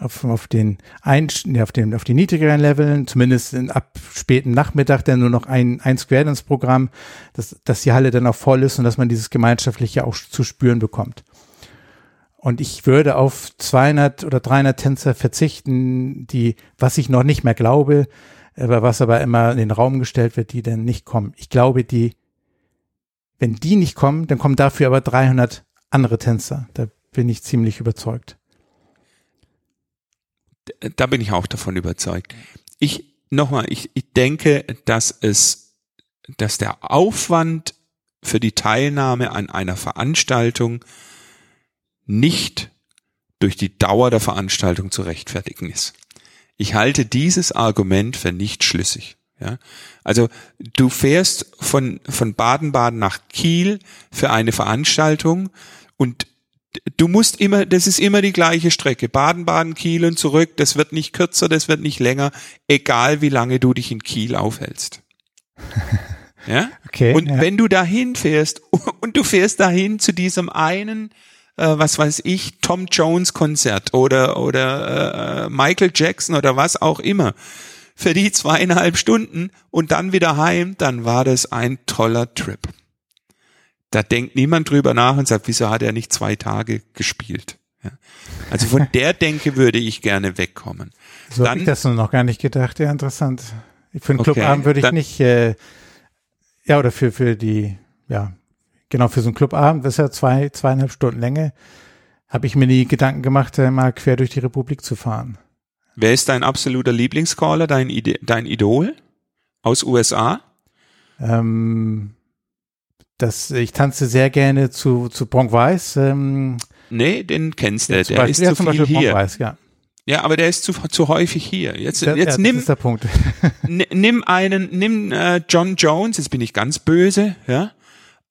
auf, auf den ein, auf den auf die niedrigeren Leveln, zumindest in, ab späten Nachmittag, dann nur noch ein ein Square Dance Programm, dass dass die Halle dann auch voll ist und dass man dieses gemeinschaftliche auch zu spüren bekommt. Und ich würde auf 200 oder 300 Tänzer verzichten, die, was ich noch nicht mehr glaube, aber was aber immer in den Raum gestellt wird, die dann nicht kommen. Ich glaube, die, wenn die nicht kommen, dann kommen dafür aber 300 andere Tänzer. Da bin ich ziemlich überzeugt. Da bin ich auch davon überzeugt. Ich, nochmal, ich, ich denke, dass es, dass der Aufwand für die Teilnahme an einer Veranstaltung nicht durch die Dauer der Veranstaltung zu rechtfertigen ist. Ich halte dieses Argument für nicht schlüssig. Ja, also du fährst von von Baden-Baden nach Kiel für eine Veranstaltung und du musst immer, das ist immer die gleiche Strecke, Baden-Baden, Kiel und zurück. Das wird nicht kürzer, das wird nicht länger, egal wie lange du dich in Kiel aufhältst. <laughs> Ja. Okay. Und ja. wenn du dahin fährst <laughs> und du fährst dahin zu diesem einen äh, was weiß ich, Tom Jones Konzert oder, oder äh, Michael Jackson oder was auch immer für die zweieinhalb Stunden und dann wieder heim, dann war das ein toller Trip. Da denkt niemand drüber nach und sagt, wieso hat er nicht zwei Tage gespielt? Ja. Also von <laughs> der Denke würde ich gerne wegkommen. So habe ich das noch gar nicht gedacht. Ja, interessant. Für einen Clubabend okay, würde ich dann, nicht, äh, ja, oder für, für die, ja, genau, für so einen Clubabend, das ist ja zwei, zweieinhalb Stunden Länge, habe ich mir die Gedanken gemacht, mal quer durch die Republik zu fahren. Wer ist dein absoluter Lieblingscaller, dein, Ide dein Idol aus USA? Ähm, das, ich tanze sehr gerne zu, zu Bronk Weiss. Ähm, nee, den kennst du, ja, der Beispiel, ist ja, zu viel hier. Weiss, ja. Ja, aber der ist zu, zu häufig hier. Jetzt, ja, jetzt ja, nimm, der <laughs> nimm einen, nimm äh, John Jones. Jetzt bin ich ganz böse, ja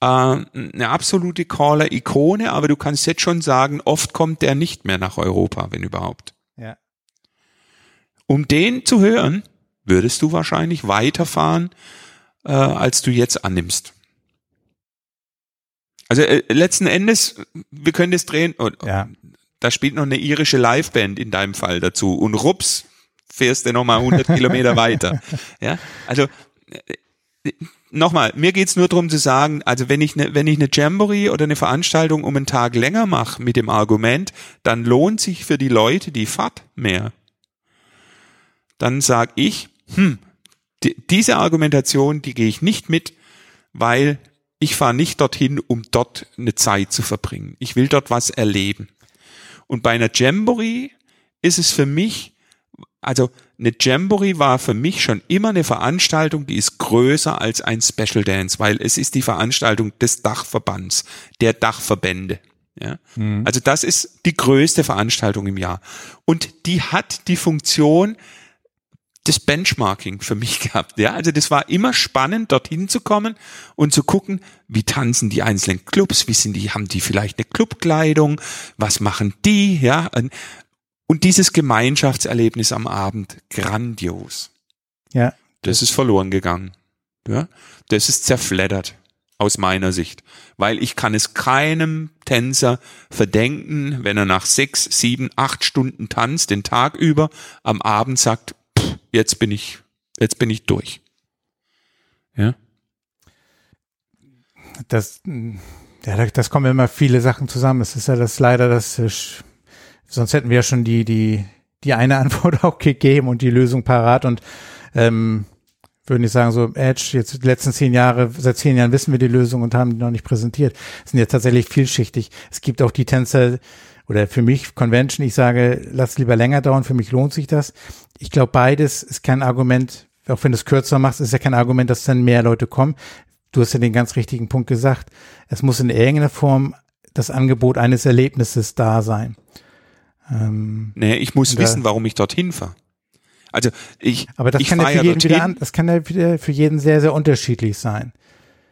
äh, eine absolute Caller-Ikone, aber du kannst jetzt schon sagen, oft kommt der nicht mehr nach Europa, wenn überhaupt. Ja. Um den zu hören, würdest du wahrscheinlich weiterfahren, äh, als du jetzt annimmst. Also äh, letzten Endes, wir können das drehen. Oh, ja. Da spielt noch eine irische Liveband in deinem Fall dazu und rups fährst du nochmal 100 Kilometer <laughs> weiter. Ja, also äh, nochmal, mir geht's nur darum zu sagen, also wenn ich ne, wenn ich eine Jamboree oder eine Veranstaltung um einen Tag länger mache mit dem Argument, dann lohnt sich für die Leute die Fahrt mehr. Dann sag ich, hm, die, diese Argumentation, die gehe ich nicht mit, weil ich fahre nicht dorthin, um dort eine Zeit zu verbringen. Ich will dort was erleben. Und bei einer Jamboree ist es für mich, also eine Jamboree war für mich schon immer eine Veranstaltung, die ist größer als ein Special Dance, weil es ist die Veranstaltung des Dachverbands, der Dachverbände. Ja? Mhm. Also das ist die größte Veranstaltung im Jahr. Und die hat die Funktion des Benchmarking für mich <laughs> gehabt. Ja, also das war immer spannend, dorthin zu kommen und zu gucken, wie tanzen die einzelnen Clubs, wie sind die, haben die vielleicht eine Clubkleidung, was machen die, ja, und dieses Gemeinschaftserlebnis am Abend, grandios. Ja. Das ist verloren gegangen. Ja, das ist zerfleddert aus meiner Sicht, weil ich kann es keinem Tänzer verdenken, wenn er nach sechs, sieben, acht Stunden tanzt, den Tag über, am Abend sagt, jetzt bin ich, jetzt bin ich durch. Ja. Das, ja, das kommen immer viele Sachen zusammen. Es ist ja das leider das, sonst hätten wir ja schon die, die, die eine <laughs> Antwort auch gegeben und die Lösung parat und ähm, würde ich sagen, so Edge, jetzt die letzten zehn Jahre, seit zehn Jahren wissen wir die Lösung und haben die noch nicht präsentiert. Sind jetzt tatsächlich vielschichtig. Es gibt auch die Tänzer, oder für mich Convention, ich sage, lass lieber länger dauern, für mich lohnt sich das. Ich glaube, beides ist kein Argument, auch wenn du es kürzer machst, ist ja kein Argument, dass dann mehr Leute kommen. Du hast ja den ganz richtigen Punkt gesagt. Es muss in irgendeiner Form das Angebot eines Erlebnisses da sein. Ähm, nee, ich muss wissen, warum ich dorthin fahre. Also ich, aber das ich kann ja für jeden wieder an, das kann ja wieder für jeden sehr, sehr unterschiedlich sein.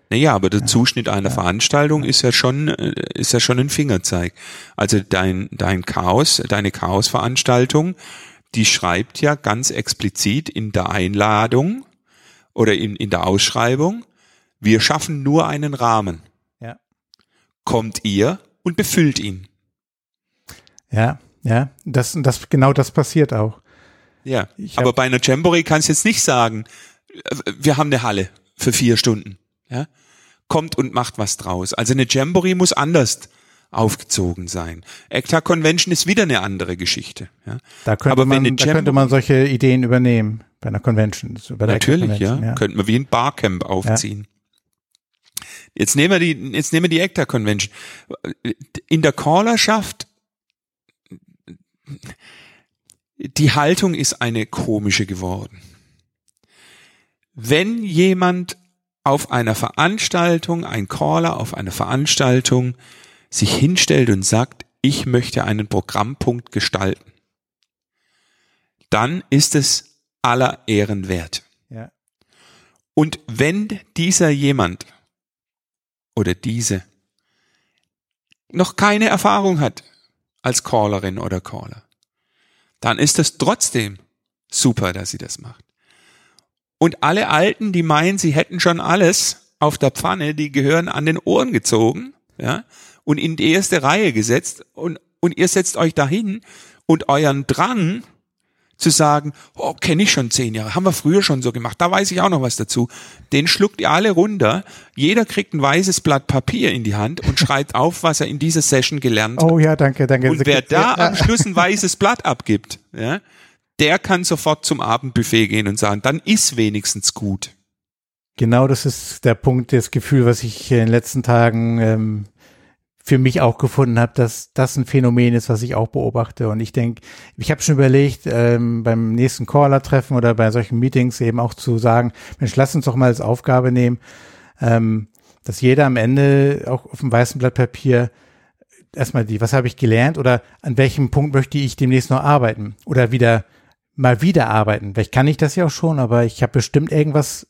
Naja, aber der Zuschnitt einer ja. Veranstaltung ist ja schon, äh, ist ja schon ein Fingerzeig. Also dein, dein Chaos, deine Chaosveranstaltung, die schreibt ja ganz explizit in der Einladung oder in, in der Ausschreibung, wir schaffen nur einen Rahmen. Ja. Kommt ihr und befüllt ihn. Ja, ja, das, das, genau das passiert auch. Ja, aber bei einer Jamboree kannst du jetzt nicht sagen, wir haben eine Halle für vier Stunden. Ja, kommt und macht was draus. Also eine Jamboree muss anders aufgezogen sein. ECTA Convention ist wieder eine andere Geschichte. Ja. Da könnte, aber man, wenn da könnte man solche Ideen übernehmen bei einer Convention. Bei Natürlich, ja. ja. Könnten wir wie ein Barcamp aufziehen. Ja. Jetzt nehmen wir die, jetzt nehmen wir die ECTA Convention. In der Callerschaft die Haltung ist eine komische geworden. Wenn jemand auf einer Veranstaltung, ein Caller auf einer Veranstaltung sich hinstellt und sagt, ich möchte einen Programmpunkt gestalten, dann ist es aller Ehren wert. Ja. Und wenn dieser jemand oder diese noch keine Erfahrung hat als Callerin oder Caller, dann ist es trotzdem super, dass sie das macht. Und alle Alten, die meinen, sie hätten schon alles auf der Pfanne, die gehören an den Ohren gezogen, ja, und in die erste Reihe gesetzt und, und ihr setzt euch dahin und euren Drang, zu sagen, oh, kenne ich schon zehn Jahre, haben wir früher schon so gemacht, da weiß ich auch noch was dazu. Den schluckt ihr alle runter. Jeder kriegt ein weißes Blatt Papier in die Hand und schreibt <laughs> auf, was er in dieser Session gelernt hat. Oh ja, danke, danke. Und wer da am Schluss ein weißes Blatt abgibt, ja, der kann sofort zum Abendbuffet gehen und sagen, dann ist wenigstens gut. Genau, das ist der Punkt, das Gefühl, was ich in den letzten Tagen ähm, für mich auch gefunden habe, dass das ein Phänomen ist, was ich auch beobachte. Und ich denke, ich habe schon überlegt, ähm, beim nächsten Caller-Treffen oder bei solchen Meetings eben auch zu sagen, Mensch, lass uns doch mal als Aufgabe nehmen, ähm, dass jeder am Ende auch auf dem weißen Blatt Papier erstmal die, was habe ich gelernt oder an welchem Punkt möchte ich demnächst noch arbeiten oder wieder mal wieder arbeiten. Vielleicht kann ich das ja auch schon, aber ich habe bestimmt irgendwas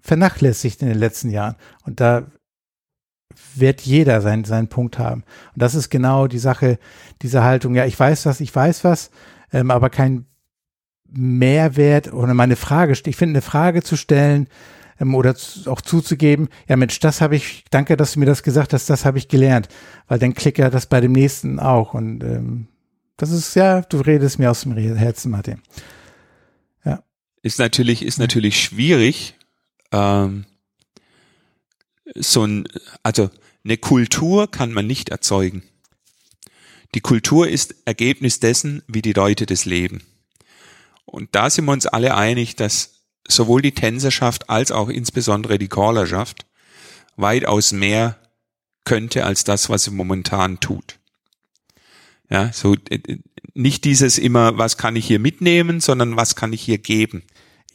vernachlässigt in den letzten Jahren. Und da wird jeder seinen, seinen Punkt haben. Und das ist genau die Sache, diese Haltung, ja, ich weiß was, ich weiß was, ähm, aber kein Mehrwert oder meine Frage, ich finde eine Frage zu stellen ähm, oder zu, auch zuzugeben, ja Mensch, das habe ich, danke, dass du mir das gesagt hast, das habe ich gelernt, weil dann klickt ja das bei dem nächsten auch und ähm, das ist ja, du redest mir aus dem Herzen, Martin. Ja. Ist natürlich, ist natürlich schwierig, ähm, so ein, also eine Kultur kann man nicht erzeugen. Die Kultur ist Ergebnis dessen, wie die Leute das leben. Und da sind wir uns alle einig, dass sowohl die Tänzerschaft als auch insbesondere die Callerschaft weitaus mehr könnte als das, was sie momentan tut. Ja, so äh, nicht dieses immer, was kann ich hier mitnehmen, sondern was kann ich hier geben.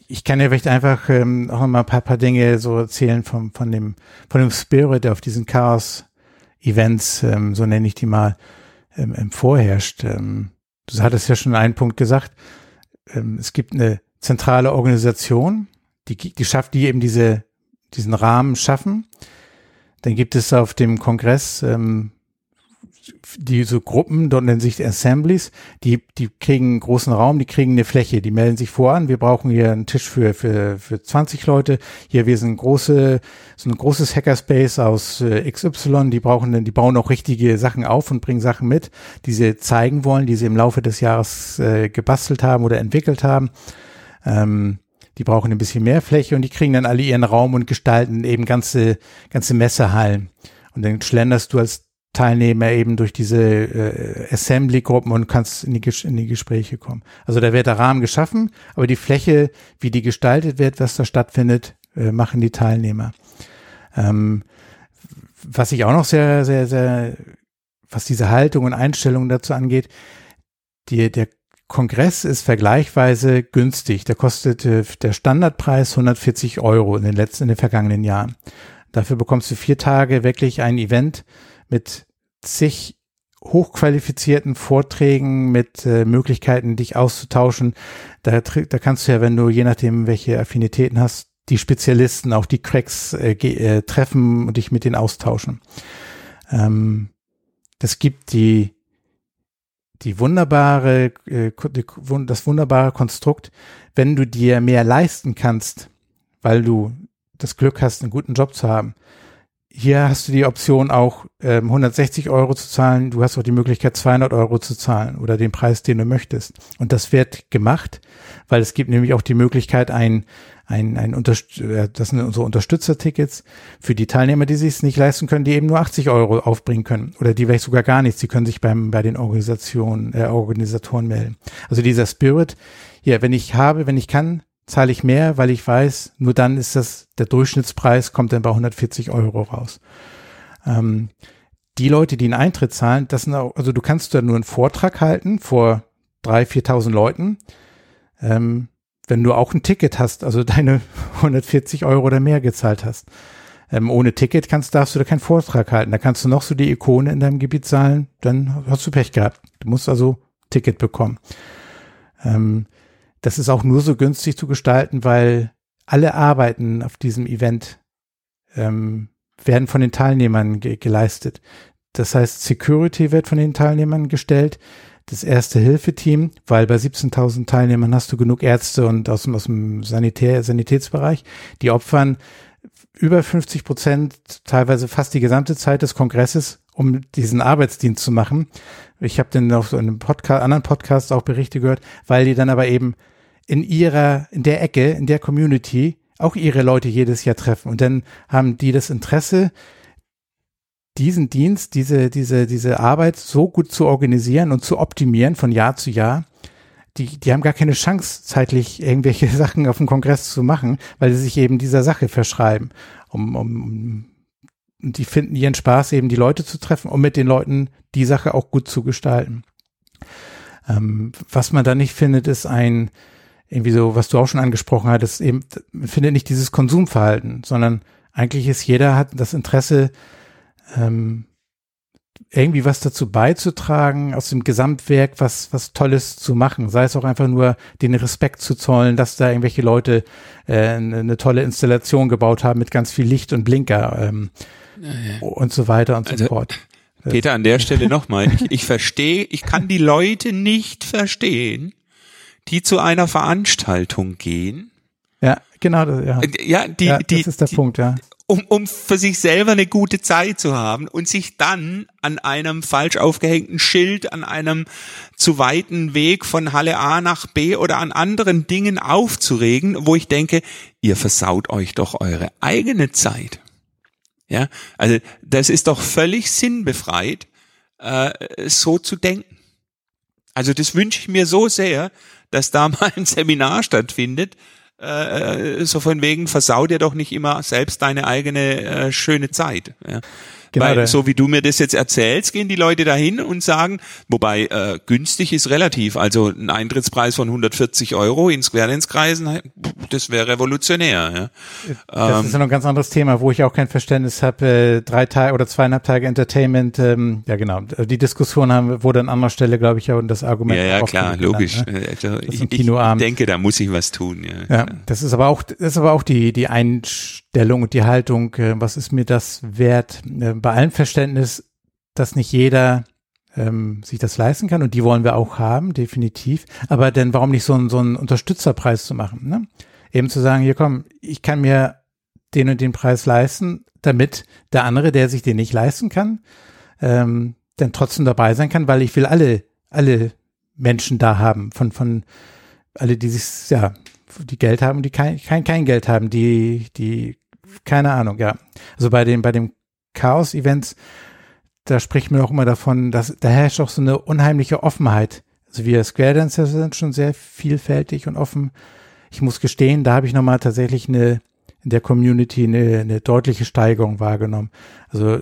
Ich kann ja vielleicht einfach ähm, auch mal ein paar, paar Dinge so erzählen vom, von dem, von dem Spirit, der auf diesen Chaos-Events, ähm, so nenne ich die mal, ähm, ähm, vorherrscht. Ähm, du hattest ja schon einen Punkt gesagt. Ähm, es gibt eine zentrale Organisation, die, die schafft, die eben diese, diesen Rahmen schaffen. Dann gibt es auf dem Kongress ähm, diese Gruppen, dort nennen sich Assemblies, die, die kriegen einen großen Raum, die kriegen eine Fläche, die melden sich vor an, wir brauchen hier einen Tisch für, für, für 20 Leute, hier wir sind große, so ein großes Hackerspace aus äh, XY, die brauchen, die bauen auch richtige Sachen auf und bringen Sachen mit, die sie zeigen wollen, die sie im Laufe des Jahres äh, gebastelt haben oder entwickelt haben. Ähm, die brauchen ein bisschen mehr Fläche und die kriegen dann alle ihren Raum und gestalten eben ganze, ganze Messehallen. Und dann schlenderst du als Teilnehmer eben durch diese äh, Assembly-Gruppen und kannst in die, in die Gespräche kommen. Also da wird der Rahmen geschaffen, aber die Fläche, wie die gestaltet wird, was da stattfindet, äh, machen die Teilnehmer. Ähm, was ich auch noch sehr, sehr, sehr, was diese Haltung und Einstellung dazu angeht, die, der Kongress ist vergleichsweise günstig. Der kostete der Standardpreis 140 Euro in den letzten, in den vergangenen Jahren. Dafür bekommst du vier Tage wirklich ein Event mit zig hochqualifizierten Vorträgen mit äh, Möglichkeiten, dich auszutauschen. Da, da kannst du ja, wenn du je nachdem, welche Affinitäten hast, die Spezialisten, auch die Cracks äh, äh, treffen und dich mit denen austauschen. Ähm, das gibt die die wunderbare, äh, die, das wunderbare Konstrukt, wenn du dir mehr leisten kannst, weil du das Glück hast, einen guten Job zu haben, hier hast du die Option auch ähm, 160 Euro zu zahlen. Du hast auch die Möglichkeit 200 Euro zu zahlen oder den Preis, den du möchtest. Und das wird gemacht, weil es gibt nämlich auch die Möglichkeit, ein, ein, ein Unterst äh, das sind unsere Unterstützertickets für die Teilnehmer, die sich es nicht leisten können, die eben nur 80 Euro aufbringen können oder die vielleicht sogar gar nichts. Die können sich beim bei den Organisationen äh, Organisatoren melden. Also dieser Spirit, ja, wenn ich habe, wenn ich kann, zahle ich mehr, weil ich weiß, nur dann ist das, der Durchschnittspreis kommt dann bei 140 Euro raus. Ähm, die Leute, die einen Eintritt zahlen, das sind auch, also du kannst da nur einen Vortrag halten vor drei, 4.000 Leuten. Ähm, wenn du auch ein Ticket hast, also <laughs> deine 140 Euro oder mehr gezahlt hast. Ähm, ohne Ticket kannst, darfst du da keinen Vortrag halten. Da kannst du noch so die Ikone in deinem Gebiet zahlen, dann hast du Pech gehabt. Du musst also Ticket bekommen. Ähm, das ist auch nur so günstig zu gestalten, weil alle Arbeiten auf diesem Event ähm, werden von den Teilnehmern ge geleistet. Das heißt, Security wird von den Teilnehmern gestellt, das erste Hilfeteam, weil bei 17.000 Teilnehmern hast du genug Ärzte und aus dem, aus dem Sanitär, Sanitätsbereich, die opfern über 50 Prozent, teilweise fast die gesamte Zeit des Kongresses, um diesen Arbeitsdienst zu machen. Ich habe dann auf so einem Podcast, anderen Podcast auch Berichte gehört, weil die dann aber eben in ihrer, in der Ecke, in der Community auch ihre Leute jedes Jahr treffen. Und dann haben die das Interesse, diesen Dienst, diese, diese, diese Arbeit so gut zu organisieren und zu optimieren von Jahr zu Jahr. Die, die haben gar keine Chance, zeitlich irgendwelche <laughs> Sachen auf dem Kongress zu machen, weil sie sich eben dieser Sache verschreiben. Um, um, um, die finden ihren Spaß, eben die Leute zu treffen, um mit den Leuten die Sache auch gut zu gestalten. Ähm, was man da nicht findet, ist ein, irgendwie so, was du auch schon angesprochen hattest, eben, man findet nicht dieses Konsumverhalten, sondern eigentlich ist jeder hat das Interesse, ähm, irgendwie was dazu beizutragen, aus dem Gesamtwerk was, was Tolles zu machen. Sei es auch einfach nur den Respekt zu zollen, dass da irgendwelche Leute äh, eine, eine tolle Installation gebaut haben mit ganz viel Licht und Blinker ähm, und so weiter und also, so fort. <laughs> Peter, an der Stelle nochmal, ich, ich verstehe, ich kann die Leute nicht verstehen, die zu einer Veranstaltung gehen. Ja, genau, ja. Ja, die, ja, die, das ist der die, Punkt, ja. Um, um für sich selber eine gute Zeit zu haben und sich dann an einem falsch aufgehängten Schild, an einem zu weiten Weg von Halle A nach B oder an anderen Dingen aufzuregen, wo ich denke, ihr versaut euch doch eure eigene Zeit. Ja, also das ist doch völlig sinnbefreit, äh, so zu denken. Also das wünsche ich mir so sehr, dass da <laughs> mal ein Seminar stattfindet, äh, so von wegen versau dir doch nicht immer selbst deine eigene äh, schöne Zeit. Ja. Genau, Weil so wie du mir das jetzt erzählst, gehen die Leute dahin und sagen, wobei äh, günstig ist relativ, also ein Eintrittspreis von 140 Euro in Square Dance Kreisen, das wäre revolutionär. Ja. Das ähm, ist ja noch ein ganz anderes Thema, wo ich auch kein Verständnis habe. Äh, drei Tage oder zweieinhalb Tage Entertainment, ähm, ja genau. Die Diskussion haben wurde an anderer Stelle, glaube ich, ja und das Argument. Ja, ja klar, logisch. Ne? Also ich, ich denke, da muss ich was tun. Ja, ja, das ist aber auch, das ist aber auch die die Einstellung und die Haltung. Äh, was ist mir das wert? Äh, bei allem Verständnis, dass nicht jeder ähm, sich das leisten kann und die wollen wir auch haben, definitiv. Aber denn warum nicht so, so einen Unterstützerpreis zu machen? Ne? Eben zu sagen, hier komm, ich kann mir den und den Preis leisten, damit der andere, der sich den nicht leisten kann, ähm, dann trotzdem dabei sein kann, weil ich will alle, alle Menschen da haben, von, von alle, die sich, ja, die Geld haben die kein, kein, kein Geld haben, die, die, keine Ahnung, ja. Also bei dem, bei dem Chaos-Events, da spricht man auch immer davon, dass da herrscht auch so eine unheimliche Offenheit. Also wir Square Dancer sind schon sehr vielfältig und offen. Ich muss gestehen, da habe ich nochmal tatsächlich eine in der Community eine, eine deutliche Steigerung wahrgenommen. Also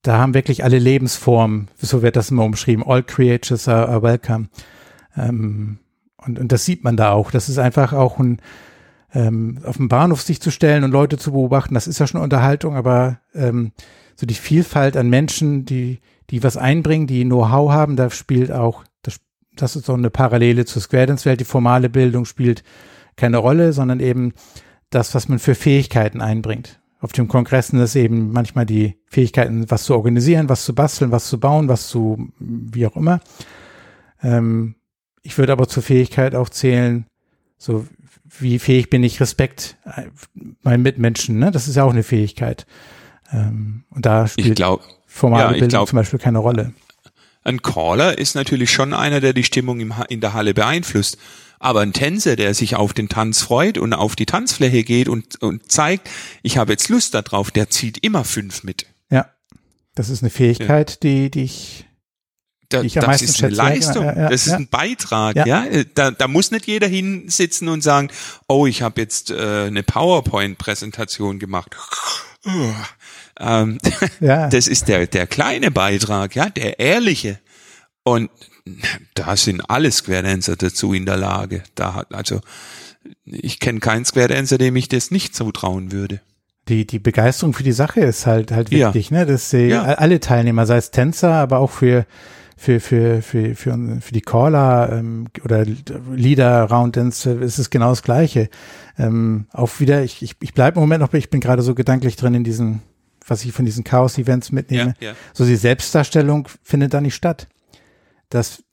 da haben wirklich alle Lebensformen, so wird das immer umschrieben, all creatures are, are welcome. Ähm, und, und das sieht man da auch. Das ist einfach auch ein, ähm, auf dem Bahnhof sich zu stellen und Leute zu beobachten, das ist ja schon Unterhaltung, aber ähm, so die Vielfalt an Menschen, die, die was einbringen, die Know-how haben, da spielt auch, das, das ist so eine Parallele zur Square Dance Welt, die formale Bildung spielt keine Rolle, sondern eben das, was man für Fähigkeiten einbringt. Auf dem Kongressen ist eben manchmal die Fähigkeiten, was zu organisieren, was zu basteln, was zu bauen, was zu, wie auch immer. Ähm, ich würde aber zur Fähigkeit auch zählen, so wie fähig bin ich, Respekt äh, meinen Mitmenschen, ne? Das ist ja auch eine Fähigkeit. Ähm, und da spielt glaub, formale ja, Bildung glaub, zum Beispiel keine Rolle. Ein Caller ist natürlich schon einer, der die Stimmung im, in der Halle beeinflusst. Aber ein Tänzer, der sich auf den Tanz freut und auf die Tanzfläche geht und, und zeigt, ich habe jetzt Lust darauf, der zieht immer fünf mit. Ja, das ist eine Fähigkeit, ja. die, die ich da, das ist eine Leistung, ja, ja, das ist ein Beitrag, ja. Da, da muss nicht jeder hinsitzen und sagen, oh, ich habe jetzt äh, eine PowerPoint-Präsentation gemacht. <laughs> ähm. <laughs> Das ist der, der kleine Beitrag, ja, der ehrliche. Und da sind alle Square Dancer dazu in der Lage. Da hat, also, ich kenne keinen Square Dancer, dem ich das nicht zutrauen würde. Die, die Begeisterung für die Sache ist halt, halt wichtig, ja. ne, dass sie ja. alle Teilnehmer, sei es Tänzer, aber auch für, für, für, für, für, für die Caller ähm, oder Leader Round Dance ist es genau das Gleiche. Ähm, auch wieder, ich, ich, ich bleibe im Moment noch, ich bin gerade so gedanklich drin in diesen, was ich von diesen Chaos-Events mitnehme. Ja, ja. So die Selbstdarstellung findet da nicht statt das,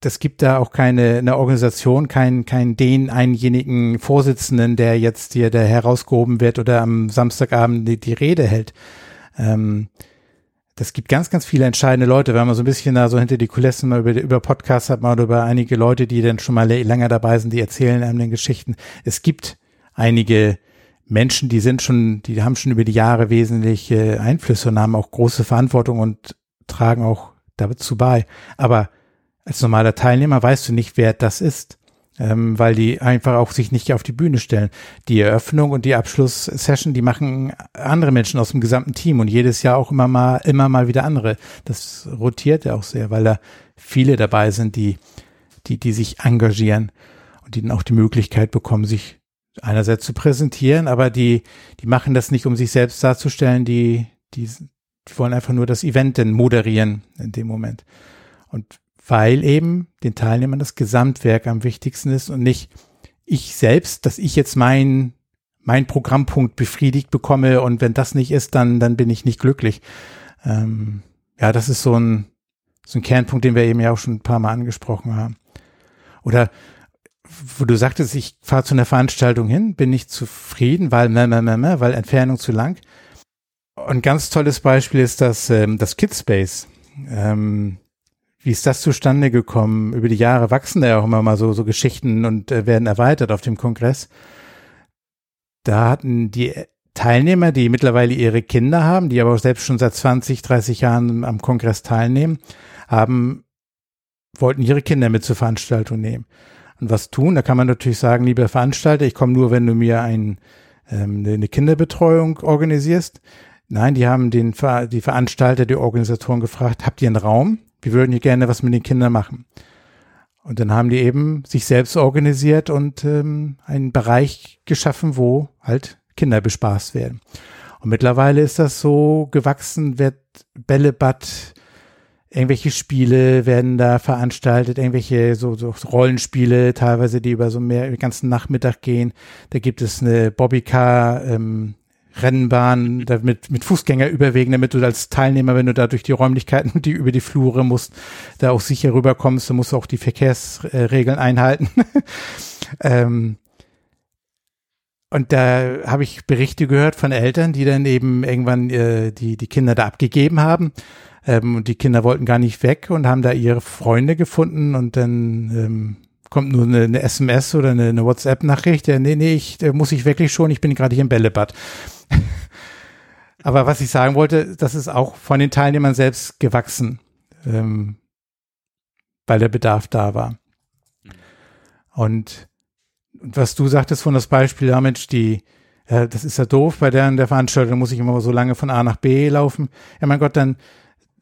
das gibt da auch keine eine Organisation, kein, kein den einjenigen Vorsitzenden, der jetzt hier der herausgehoben wird oder am Samstagabend die, die Rede hält. Ähm, das gibt ganz, ganz viele entscheidende Leute. Wenn man so ein bisschen da so hinter die Kulissen mal über, über Podcasts hat, mal über einige Leute, die dann schon mal länger dabei sind, die erzählen einem den Geschichten. Es gibt einige Menschen, die sind schon, die haben schon über die Jahre wesentliche Einflüsse und haben auch große Verantwortung und tragen auch dazu bei. Aber als normaler Teilnehmer weißt du nicht, wer das ist, ähm, weil die einfach auch sich nicht auf die Bühne stellen. Die Eröffnung und die Abschlusssession, die machen andere Menschen aus dem gesamten Team und jedes Jahr auch immer mal, immer mal wieder andere. Das rotiert ja auch sehr, weil da viele dabei sind, die, die, die sich engagieren und die dann auch die Möglichkeit bekommen, sich einerseits zu präsentieren, aber die, die machen das nicht, um sich selbst darzustellen, die, die die wollen einfach nur das Event denn moderieren in dem Moment. Und weil eben den Teilnehmern das Gesamtwerk am wichtigsten ist und nicht ich selbst, dass ich jetzt mein, mein Programmpunkt befriedigt bekomme und wenn das nicht ist, dann, dann bin ich nicht glücklich. Ähm, ja, das ist so ein, so ein Kernpunkt, den wir eben ja auch schon ein paar Mal angesprochen haben. Oder wo du sagtest, ich fahre zu einer Veranstaltung hin, bin nicht zufrieden, weil, weil Entfernung zu lang. Und ganz tolles Beispiel ist das, ähm, das Kidspace. Ähm, wie ist das zustande gekommen? Über die Jahre wachsen da ja auch immer mal so, so Geschichten und äh, werden erweitert auf dem Kongress. Da hatten die Teilnehmer, die mittlerweile ihre Kinder haben, die aber auch selbst schon seit 20, 30 Jahren am Kongress teilnehmen, haben, wollten ihre Kinder mit zur Veranstaltung nehmen. Und was tun? Da kann man natürlich sagen, lieber Veranstalter, ich komme nur, wenn du mir ein, ähm, eine Kinderbetreuung organisierst Nein, die haben den, die Veranstalter, die Organisatoren gefragt, habt ihr einen Raum? Wir würden hier gerne was mit den Kindern machen. Und dann haben die eben sich selbst organisiert und ähm, einen Bereich geschaffen, wo halt Kinder bespaßt werden. Und mittlerweile ist das so gewachsen, wird Bällebad, irgendwelche Spiele werden da veranstaltet, irgendwelche so, so Rollenspiele, teilweise die über so mehr den ganzen Nachmittag gehen. Da gibt es eine Bobbycar, ähm, Rennbahn, damit mit Fußgänger überwegen, damit du als Teilnehmer, wenn du da durch die Räumlichkeiten, <laughs> die über die Flure musst, da auch sicher rüberkommst, dann musst du auch die Verkehrsregeln einhalten. <laughs> ähm, und da habe ich Berichte gehört von Eltern, die dann eben irgendwann äh, die, die Kinder da abgegeben haben. Ähm, und die Kinder wollten gar nicht weg und haben da ihre Freunde gefunden und dann ähm, kommt nur eine, eine SMS oder eine, eine WhatsApp-Nachricht. Ja, nee, nee, ich, muss ich wirklich schon, ich bin gerade hier im Bällebad. <laughs> Aber was ich sagen wollte, das ist auch von den Teilnehmern selbst gewachsen, ähm, weil der Bedarf da war. Und, und was du sagtest von das Beispiel, ja Mensch, die, ja, das ist ja doof, bei der, der Veranstaltung muss ich immer so lange von A nach B laufen. Ja, mein Gott, dann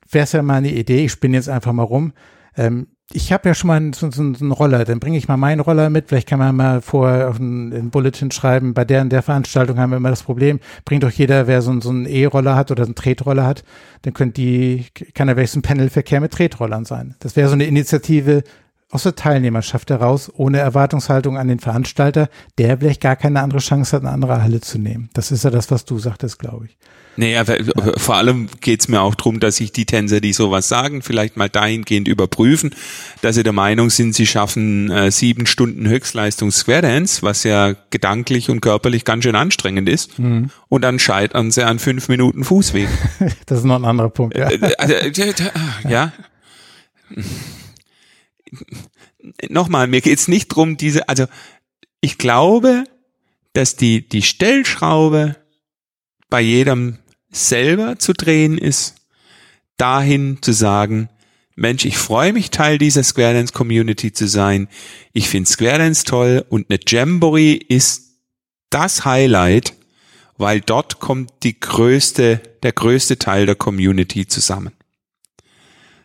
wäre es ja mal eine Idee, ich spinne jetzt einfach mal rum. Ähm, ich habe ja schon mal so, so, so einen Roller, dann bringe ich mal meinen Roller mit. Vielleicht kann man mal vorher auf ein, ein Bulletin schreiben, bei der und der Veranstaltung haben wir immer das Problem, bringt doch jeder, wer so, so einen E-Roller hat oder einen Tretroller hat, dann könnte die, kann da welches ein Panelverkehr mit Tretrollern sein. Das wäre so eine Initiative aus der Teilnehmerschaft heraus, ohne Erwartungshaltung an den Veranstalter, der vielleicht gar keine andere Chance hat, eine andere Halle zu nehmen. Das ist ja das, was du sagtest, glaube ich. Naja, ja. vor allem geht's mir auch drum, dass sich die Tänzer, die sowas sagen, vielleicht mal dahingehend überprüfen, dass sie der Meinung sind, sie schaffen äh, sieben Stunden Höchstleistung Square Dance, was ja gedanklich und körperlich ganz schön anstrengend ist. Mhm. Und dann scheitern sie an fünf Minuten Fußweg. <laughs> das ist noch ein anderer Punkt, ja. Äh, äh, ja. ja. <laughs> <laughs> <laughs> Nochmal, mir geht's nicht drum, diese, also ich glaube, dass die, die Stellschraube bei jedem selber zu drehen ist, dahin zu sagen, Mensch, ich freue mich, Teil dieser Square Dance Community zu sein. Ich finde Square Dance toll und eine Jamboree ist das Highlight, weil dort kommt die größte, der größte Teil der Community zusammen.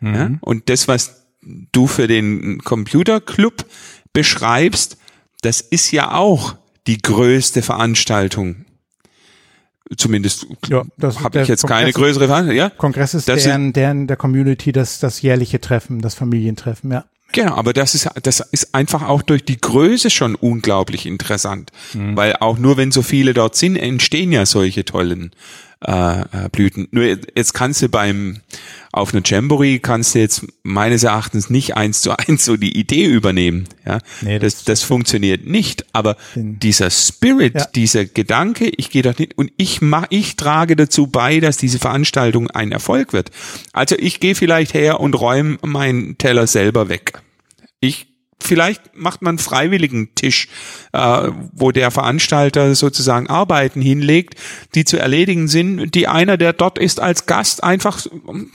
Mhm. Ja? Und das, was du für den Computerclub beschreibst, das ist ja auch die größte Veranstaltung Zumindest ja, habe ich jetzt Kongress keine größere Veranstaltung. Ja? Kongress ist das deren, deren der Community das, das jährliche Treffen, das Familientreffen, ja. Genau, aber das ist, das ist einfach auch durch die Größe schon unglaublich interessant. Mhm. Weil auch nur wenn so viele dort sind, entstehen ja solche tollen äh, äh, Blüten. Nur jetzt kannst du beim auf einer Jamboree kannst du jetzt meines Erachtens nicht eins zu <laughs> eins so die Idee übernehmen. Ja, nee, das, das, das funktioniert nicht. Aber dieser Spirit, ja. dieser Gedanke, ich gehe dort hin und ich mach, ich trage dazu bei, dass diese Veranstaltung ein Erfolg wird. Also ich gehe vielleicht her und räume meinen Teller selber weg. Ich vielleicht macht man einen freiwilligen Tisch, äh, wo der Veranstalter sozusagen Arbeiten hinlegt, die zu erledigen sind, die einer, der dort ist als Gast, einfach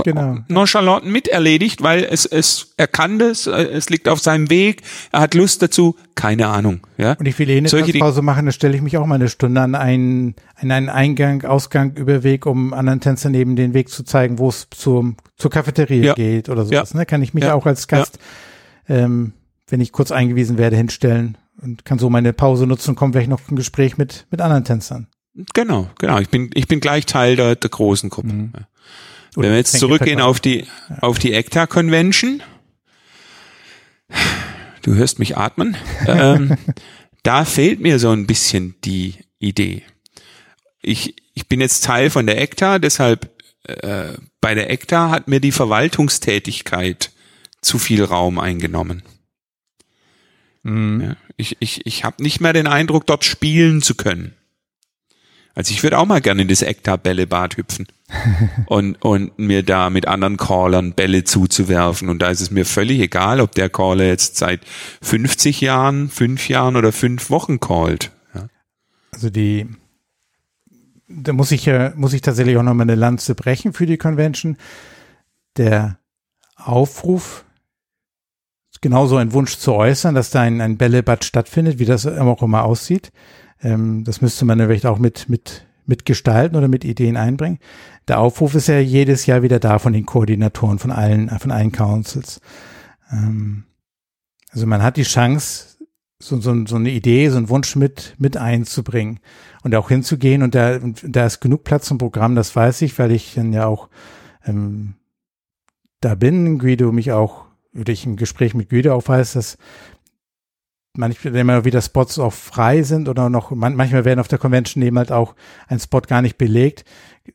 genau. nonchalant miterledigt, weil es, es, er kann das, äh, es liegt auf seinem Weg, er hat Lust dazu, keine Ahnung. Ja? Und ich will eh eine Solche Pause machen, da stelle ich mich auch mal eine Stunde an einen, an einen Eingang, Ausgang, Überweg, um anderen Tänzern neben den Weg zu zeigen, wo es zum, zur Cafeteria ja. geht oder sowas. Ja. Ne? Kann ich mich ja. auch als Gast ähm, wenn ich kurz eingewiesen werde, hinstellen und kann so meine Pause nutzen und komme vielleicht noch ein Gespräch mit, mit anderen Tänzern. Genau, genau. Ich bin, ich bin gleich Teil der, der großen Gruppe. Mhm. Wenn wir jetzt zurückgehen auf die, ja. auf die ECTA Convention. Du hörst mich atmen. <laughs> ähm, da fehlt mir so ein bisschen die Idee. Ich, ich bin jetzt Teil von der ECTA, deshalb äh, bei der ECTA hat mir die Verwaltungstätigkeit zu viel Raum eingenommen. Mhm. Ja, ich ich, ich habe nicht mehr den Eindruck, dort spielen zu können. Also ich würde auch mal gerne in das Ektar-Bällebad hüpfen <laughs> und, und mir da mit anderen Callern Bälle zuzuwerfen. Und da ist es mir völlig egal, ob der Caller jetzt seit 50 Jahren, fünf Jahren oder fünf Wochen callt. Ja. Also die, da muss ich muss ich tatsächlich auch noch mal eine Lanze brechen für die Convention. Der Aufruf genauso einen Wunsch zu äußern, dass da ein, ein Bällebad stattfindet, wie das auch immer aussieht. Ähm, das müsste man vielleicht auch mit, mit, mitgestalten oder mit Ideen einbringen. Der Aufruf ist ja jedes Jahr wieder da von den Koordinatoren, von allen, von allen Councils. Ähm, also man hat die Chance, so, so, so eine Idee, so einen Wunsch mit, mit einzubringen und auch hinzugehen. Und da, da ist genug Platz im Programm, das weiß ich, weil ich dann ja auch ähm, da bin, Guido mich auch, oder ich im Gespräch mit auch weiß, dass manchmal immer wieder Spots auch frei sind oder noch, man, manchmal werden auf der Convention eben halt auch ein Spot gar nicht belegt.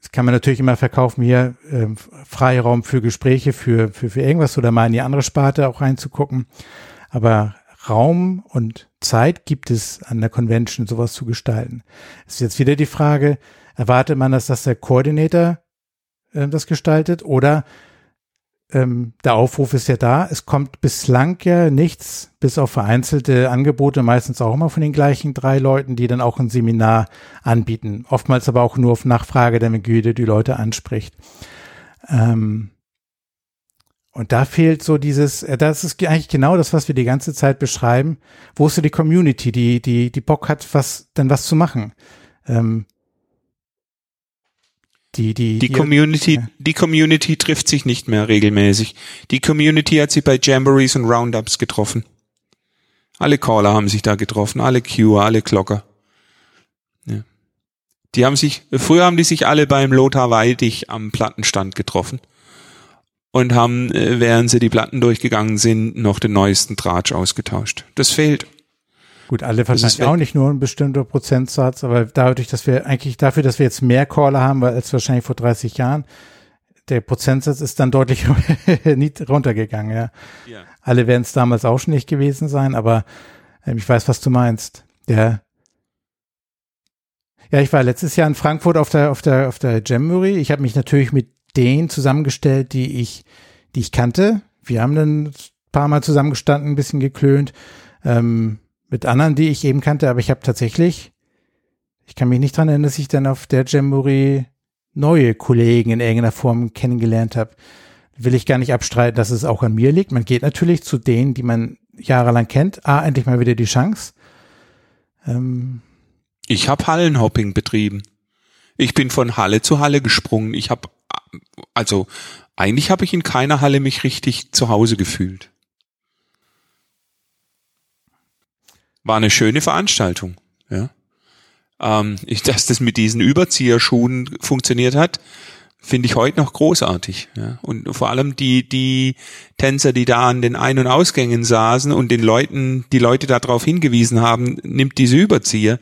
Das kann man natürlich immer verkaufen, hier äh, Freiraum für Gespräche, für, für, für irgendwas oder mal in die andere Sparte auch reinzugucken. Aber Raum und Zeit gibt es an der Convention, sowas zu gestalten. Es ist jetzt wieder die Frage, erwartet man, dass das der Koordinator äh, das gestaltet oder ähm, der Aufruf ist ja da. Es kommt bislang ja nichts, bis auf vereinzelte Angebote, meistens auch immer von den gleichen drei Leuten, die dann auch ein Seminar anbieten. Oftmals aber auch nur auf Nachfrage der Güte die Leute anspricht. Ähm, und da fehlt so dieses, äh, das ist eigentlich genau das, was wir die ganze Zeit beschreiben. Wo ist so die Community, die, die, die Bock hat, was, denn was zu machen? Ähm, die, die, die Community, ja. die Community trifft sich nicht mehr regelmäßig. Die Community hat sich bei Jamborees und Roundups getroffen. Alle Caller haben sich da getroffen, alle Queuer, alle Glocker. Ja. Die haben sich, früher haben die sich alle beim Lothar Weidig am Plattenstand getroffen und haben, äh, während sie die Platten durchgegangen sind, noch den neuesten Tratsch ausgetauscht. Das fehlt. Gut, alle wahrscheinlich auch nicht nur ein bestimmter Prozentsatz, aber dadurch, dass wir eigentlich dafür, dass wir jetzt mehr Caller haben als wahrscheinlich vor 30 Jahren, der Prozentsatz ist dann deutlich <laughs> nicht runtergegangen, ja. ja. Alle werden es damals auch schon nicht gewesen sein, aber äh, ich weiß, was du meinst. Der ja, ich war letztes Jahr in Frankfurt auf der auf der auf der Jamboree. Ich habe mich natürlich mit denen zusammengestellt, die ich die ich kannte. Wir haben dann ein paar Mal zusammengestanden, ein bisschen geklönt. Ähm, mit anderen, die ich eben kannte, aber ich habe tatsächlich, ich kann mich nicht dran erinnern, dass ich dann auf der Jamboree neue Kollegen in irgendeiner Form kennengelernt habe. Will ich gar nicht abstreiten, dass es auch an mir liegt. Man geht natürlich zu denen, die man jahrelang kennt. Ah, endlich mal wieder die Chance. Ähm, ich habe Hallenhopping betrieben. Ich bin von Halle zu Halle gesprungen. Ich habe also eigentlich habe ich in keiner Halle mich richtig zu Hause gefühlt. War eine schöne Veranstaltung. Ja. Ähm, dass das mit diesen Überzieherschuhen funktioniert hat, finde ich heute noch großartig. Ja. Und vor allem die, die Tänzer, die da an den Ein- und Ausgängen saßen und den Leuten, die Leute darauf hingewiesen haben, nimmt diese Überzieher,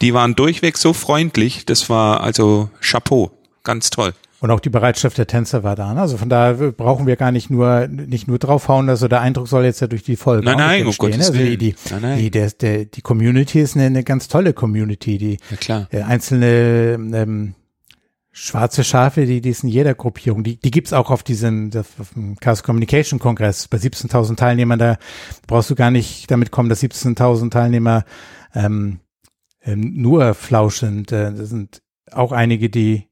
die waren durchweg so freundlich. Das war also Chapeau. Ganz toll. Und auch die Bereitschaft der Tänzer war da. Ne? Also von daher brauchen wir gar nicht nur nicht nur draufhauen, also der Eindruck soll jetzt ja durch die Folge nein, nein, um Gottes ne? also die, die, nein, nein. die, der, der, die Community ist eine, eine ganz tolle Community. Die ja, klar. Äh, einzelne ähm, schwarze Schafe, die, die ist in jeder Gruppierung. Die, die gibt's auch auf diesem auf dem Chaos Communication Kongress bei 17.000 Teilnehmern. Da brauchst du gar nicht damit kommen, dass 17.000 Teilnehmer ähm, ähm, nur Flausch sind. Äh, das sind auch einige, die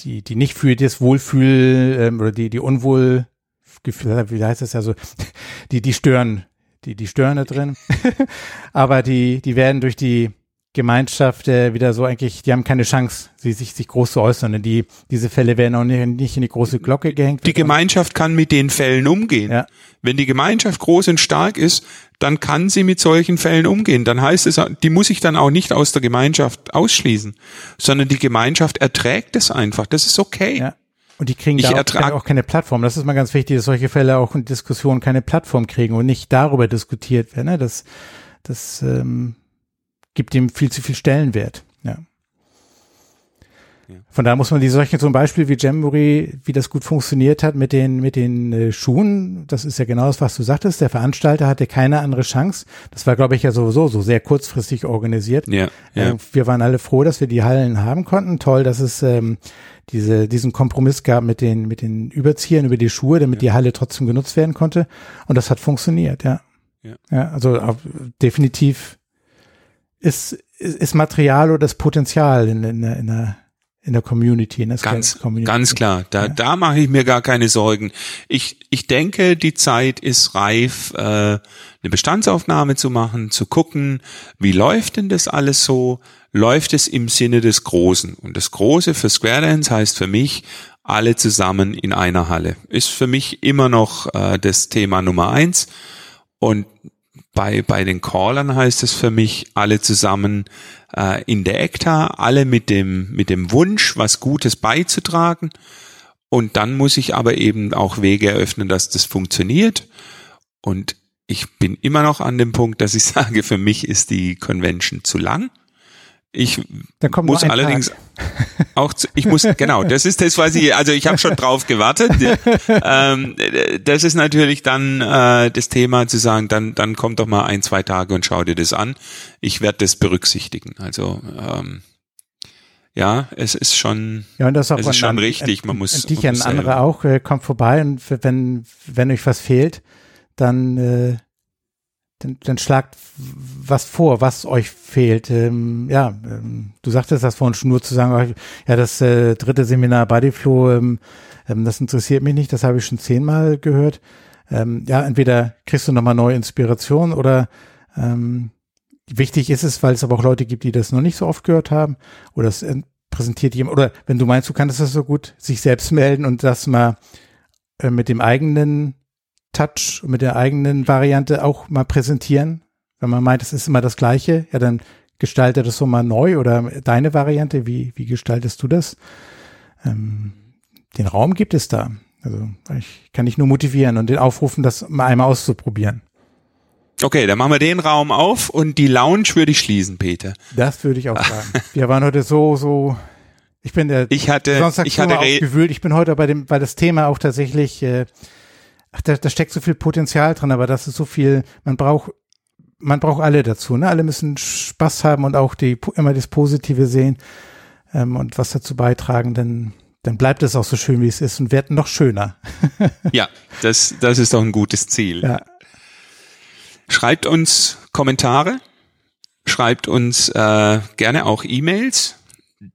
die, die nicht für das Wohlfühl ähm, oder die, die Unwohlgefühl, wie heißt das ja so, <laughs> die, die stören, die, die stören da drin. <laughs> Aber die, die werden durch die Gemeinschaft äh, wieder so eigentlich, die haben keine Chance, sie sich, sich groß zu äußern. Die, diese Fälle werden auch nicht, nicht in die große Glocke gehängt. Die Gemeinschaft kann mit den Fällen umgehen. Ja. Wenn die Gemeinschaft groß und stark ist, dann kann sie mit solchen Fällen umgehen. Dann heißt es, die muss ich dann auch nicht aus der Gemeinschaft ausschließen, sondern die Gemeinschaft erträgt es einfach. Das ist okay. Ja. Und die kriegen ich da auch keine, auch keine Plattform. Das ist mal ganz wichtig, dass solche Fälle auch in Diskussionen keine Plattform kriegen und nicht darüber diskutiert werden. Ne? Das, das ähm, gibt ihm viel zu viel Stellenwert. Ja. Von daher muss man die solche zum Beispiel wie Jamboree, wie das gut funktioniert hat mit den, mit den äh, Schuhen, das ist ja genau das, was du sagtest. Der Veranstalter hatte keine andere Chance. Das war, glaube ich, ja sowieso so sehr kurzfristig organisiert. Ja, ja. Äh, wir waren alle froh, dass wir die Hallen haben konnten. Toll, dass es ähm, diese, diesen Kompromiss gab mit den, mit den Überziehern über die Schuhe, damit ja. die Halle trotzdem genutzt werden konnte. Und das hat funktioniert, ja. Ja, ja also definitiv ist, ist, ist Material oder das Potenzial in, in, in, einer, in der Community, in der ganz, Community. Ganz klar, da, ja. da mache ich mir gar keine Sorgen. Ich, ich denke, die Zeit ist reif, äh, eine Bestandsaufnahme zu machen, zu gucken, wie läuft denn das alles so? Läuft es im Sinne des Großen? Und das Große für Square Dance heißt für mich, alle zusammen in einer Halle. Ist für mich immer noch äh, das Thema Nummer eins. Und bei, bei den Callern heißt es für mich, alle zusammen äh, in der ECTA, alle mit dem, mit dem Wunsch, was Gutes beizutragen. Und dann muss ich aber eben auch Wege eröffnen, dass das funktioniert. Und ich bin immer noch an dem Punkt, dass ich <laughs> sage, für mich ist die Convention zu lang. Ich muss allerdings <laughs> auch, zu, ich muss, genau, das ist das, was ich, also ich habe schon drauf gewartet. <laughs> ähm, das ist natürlich dann äh, das Thema zu sagen, dann, dann kommt doch mal ein, zwei Tage und schau dir das an. Ich werde das berücksichtigen. Also ähm, ja, es ist schon, ja, und das auch es ist schon richtig. Man muss. Und dich ein andere auch, äh, kommt vorbei und wenn, wenn euch was fehlt, dann äh, dann, dann schlagt was vor, was euch fehlt. Ähm, ja, ähm, du sagtest das vorhin schon nur zu sagen, ja, das äh, dritte Seminar Bodyflow, ähm, ähm, das interessiert mich nicht, das habe ich schon zehnmal gehört. Ähm, ja, entweder kriegst du nochmal neue Inspiration oder ähm, wichtig ist es, weil es aber auch Leute gibt, die das noch nicht so oft gehört haben oder es äh, präsentiert jemand, oder wenn du meinst, du kannst das so gut, sich selbst melden und das mal äh, mit dem eigenen Touch mit der eigenen Variante auch mal präsentieren? Wenn man meint, es ist immer das Gleiche, ja, dann gestalte das so mal neu oder deine Variante, wie, wie gestaltest du das? Ähm, den Raum gibt es da. Also ich kann dich nur motivieren und den aufrufen, das mal einmal auszuprobieren. Okay, dann machen wir den Raum auf und die Lounge würde ich schließen, Peter. Das würde ich auch sagen. <laughs> wir waren heute so, so, ich bin der ich hatte, Sonntag ich hatte aufgewühlt. Ich bin heute bei dem, weil das Thema auch tatsächlich äh, ach, da, da steckt so viel Potenzial drin, aber das ist so viel, man braucht, man braucht alle dazu, ne? Alle müssen Spaß haben und auch die immer das Positive sehen ähm, und was dazu beitragen, denn dann bleibt es auch so schön, wie es ist und wird noch schöner. <laughs> ja, das, das ist doch ein gutes Ziel. Ja. Schreibt uns Kommentare, schreibt uns äh, gerne auch E-Mails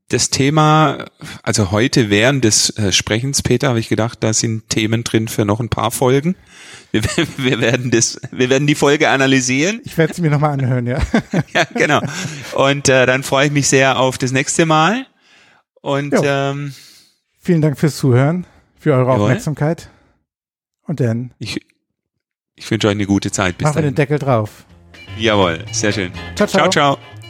das Thema, also heute während des äh, Sprechens, Peter, habe ich gedacht, da sind Themen drin für noch ein paar Folgen. Wir, <laughs> wir werden das, wir werden die Folge analysieren. Ich werde es mir nochmal anhören, ja. <laughs> ja, genau. Und äh, dann freue ich mich sehr auf das nächste Mal. Und ähm, vielen Dank fürs Zuhören, für eure jawohl. Aufmerksamkeit. Und dann. Ich, ich wünsche euch eine gute Zeit. Bis machen wir den Deckel drauf. Jawohl, sehr schön. ciao. ciao. ciao. ciao.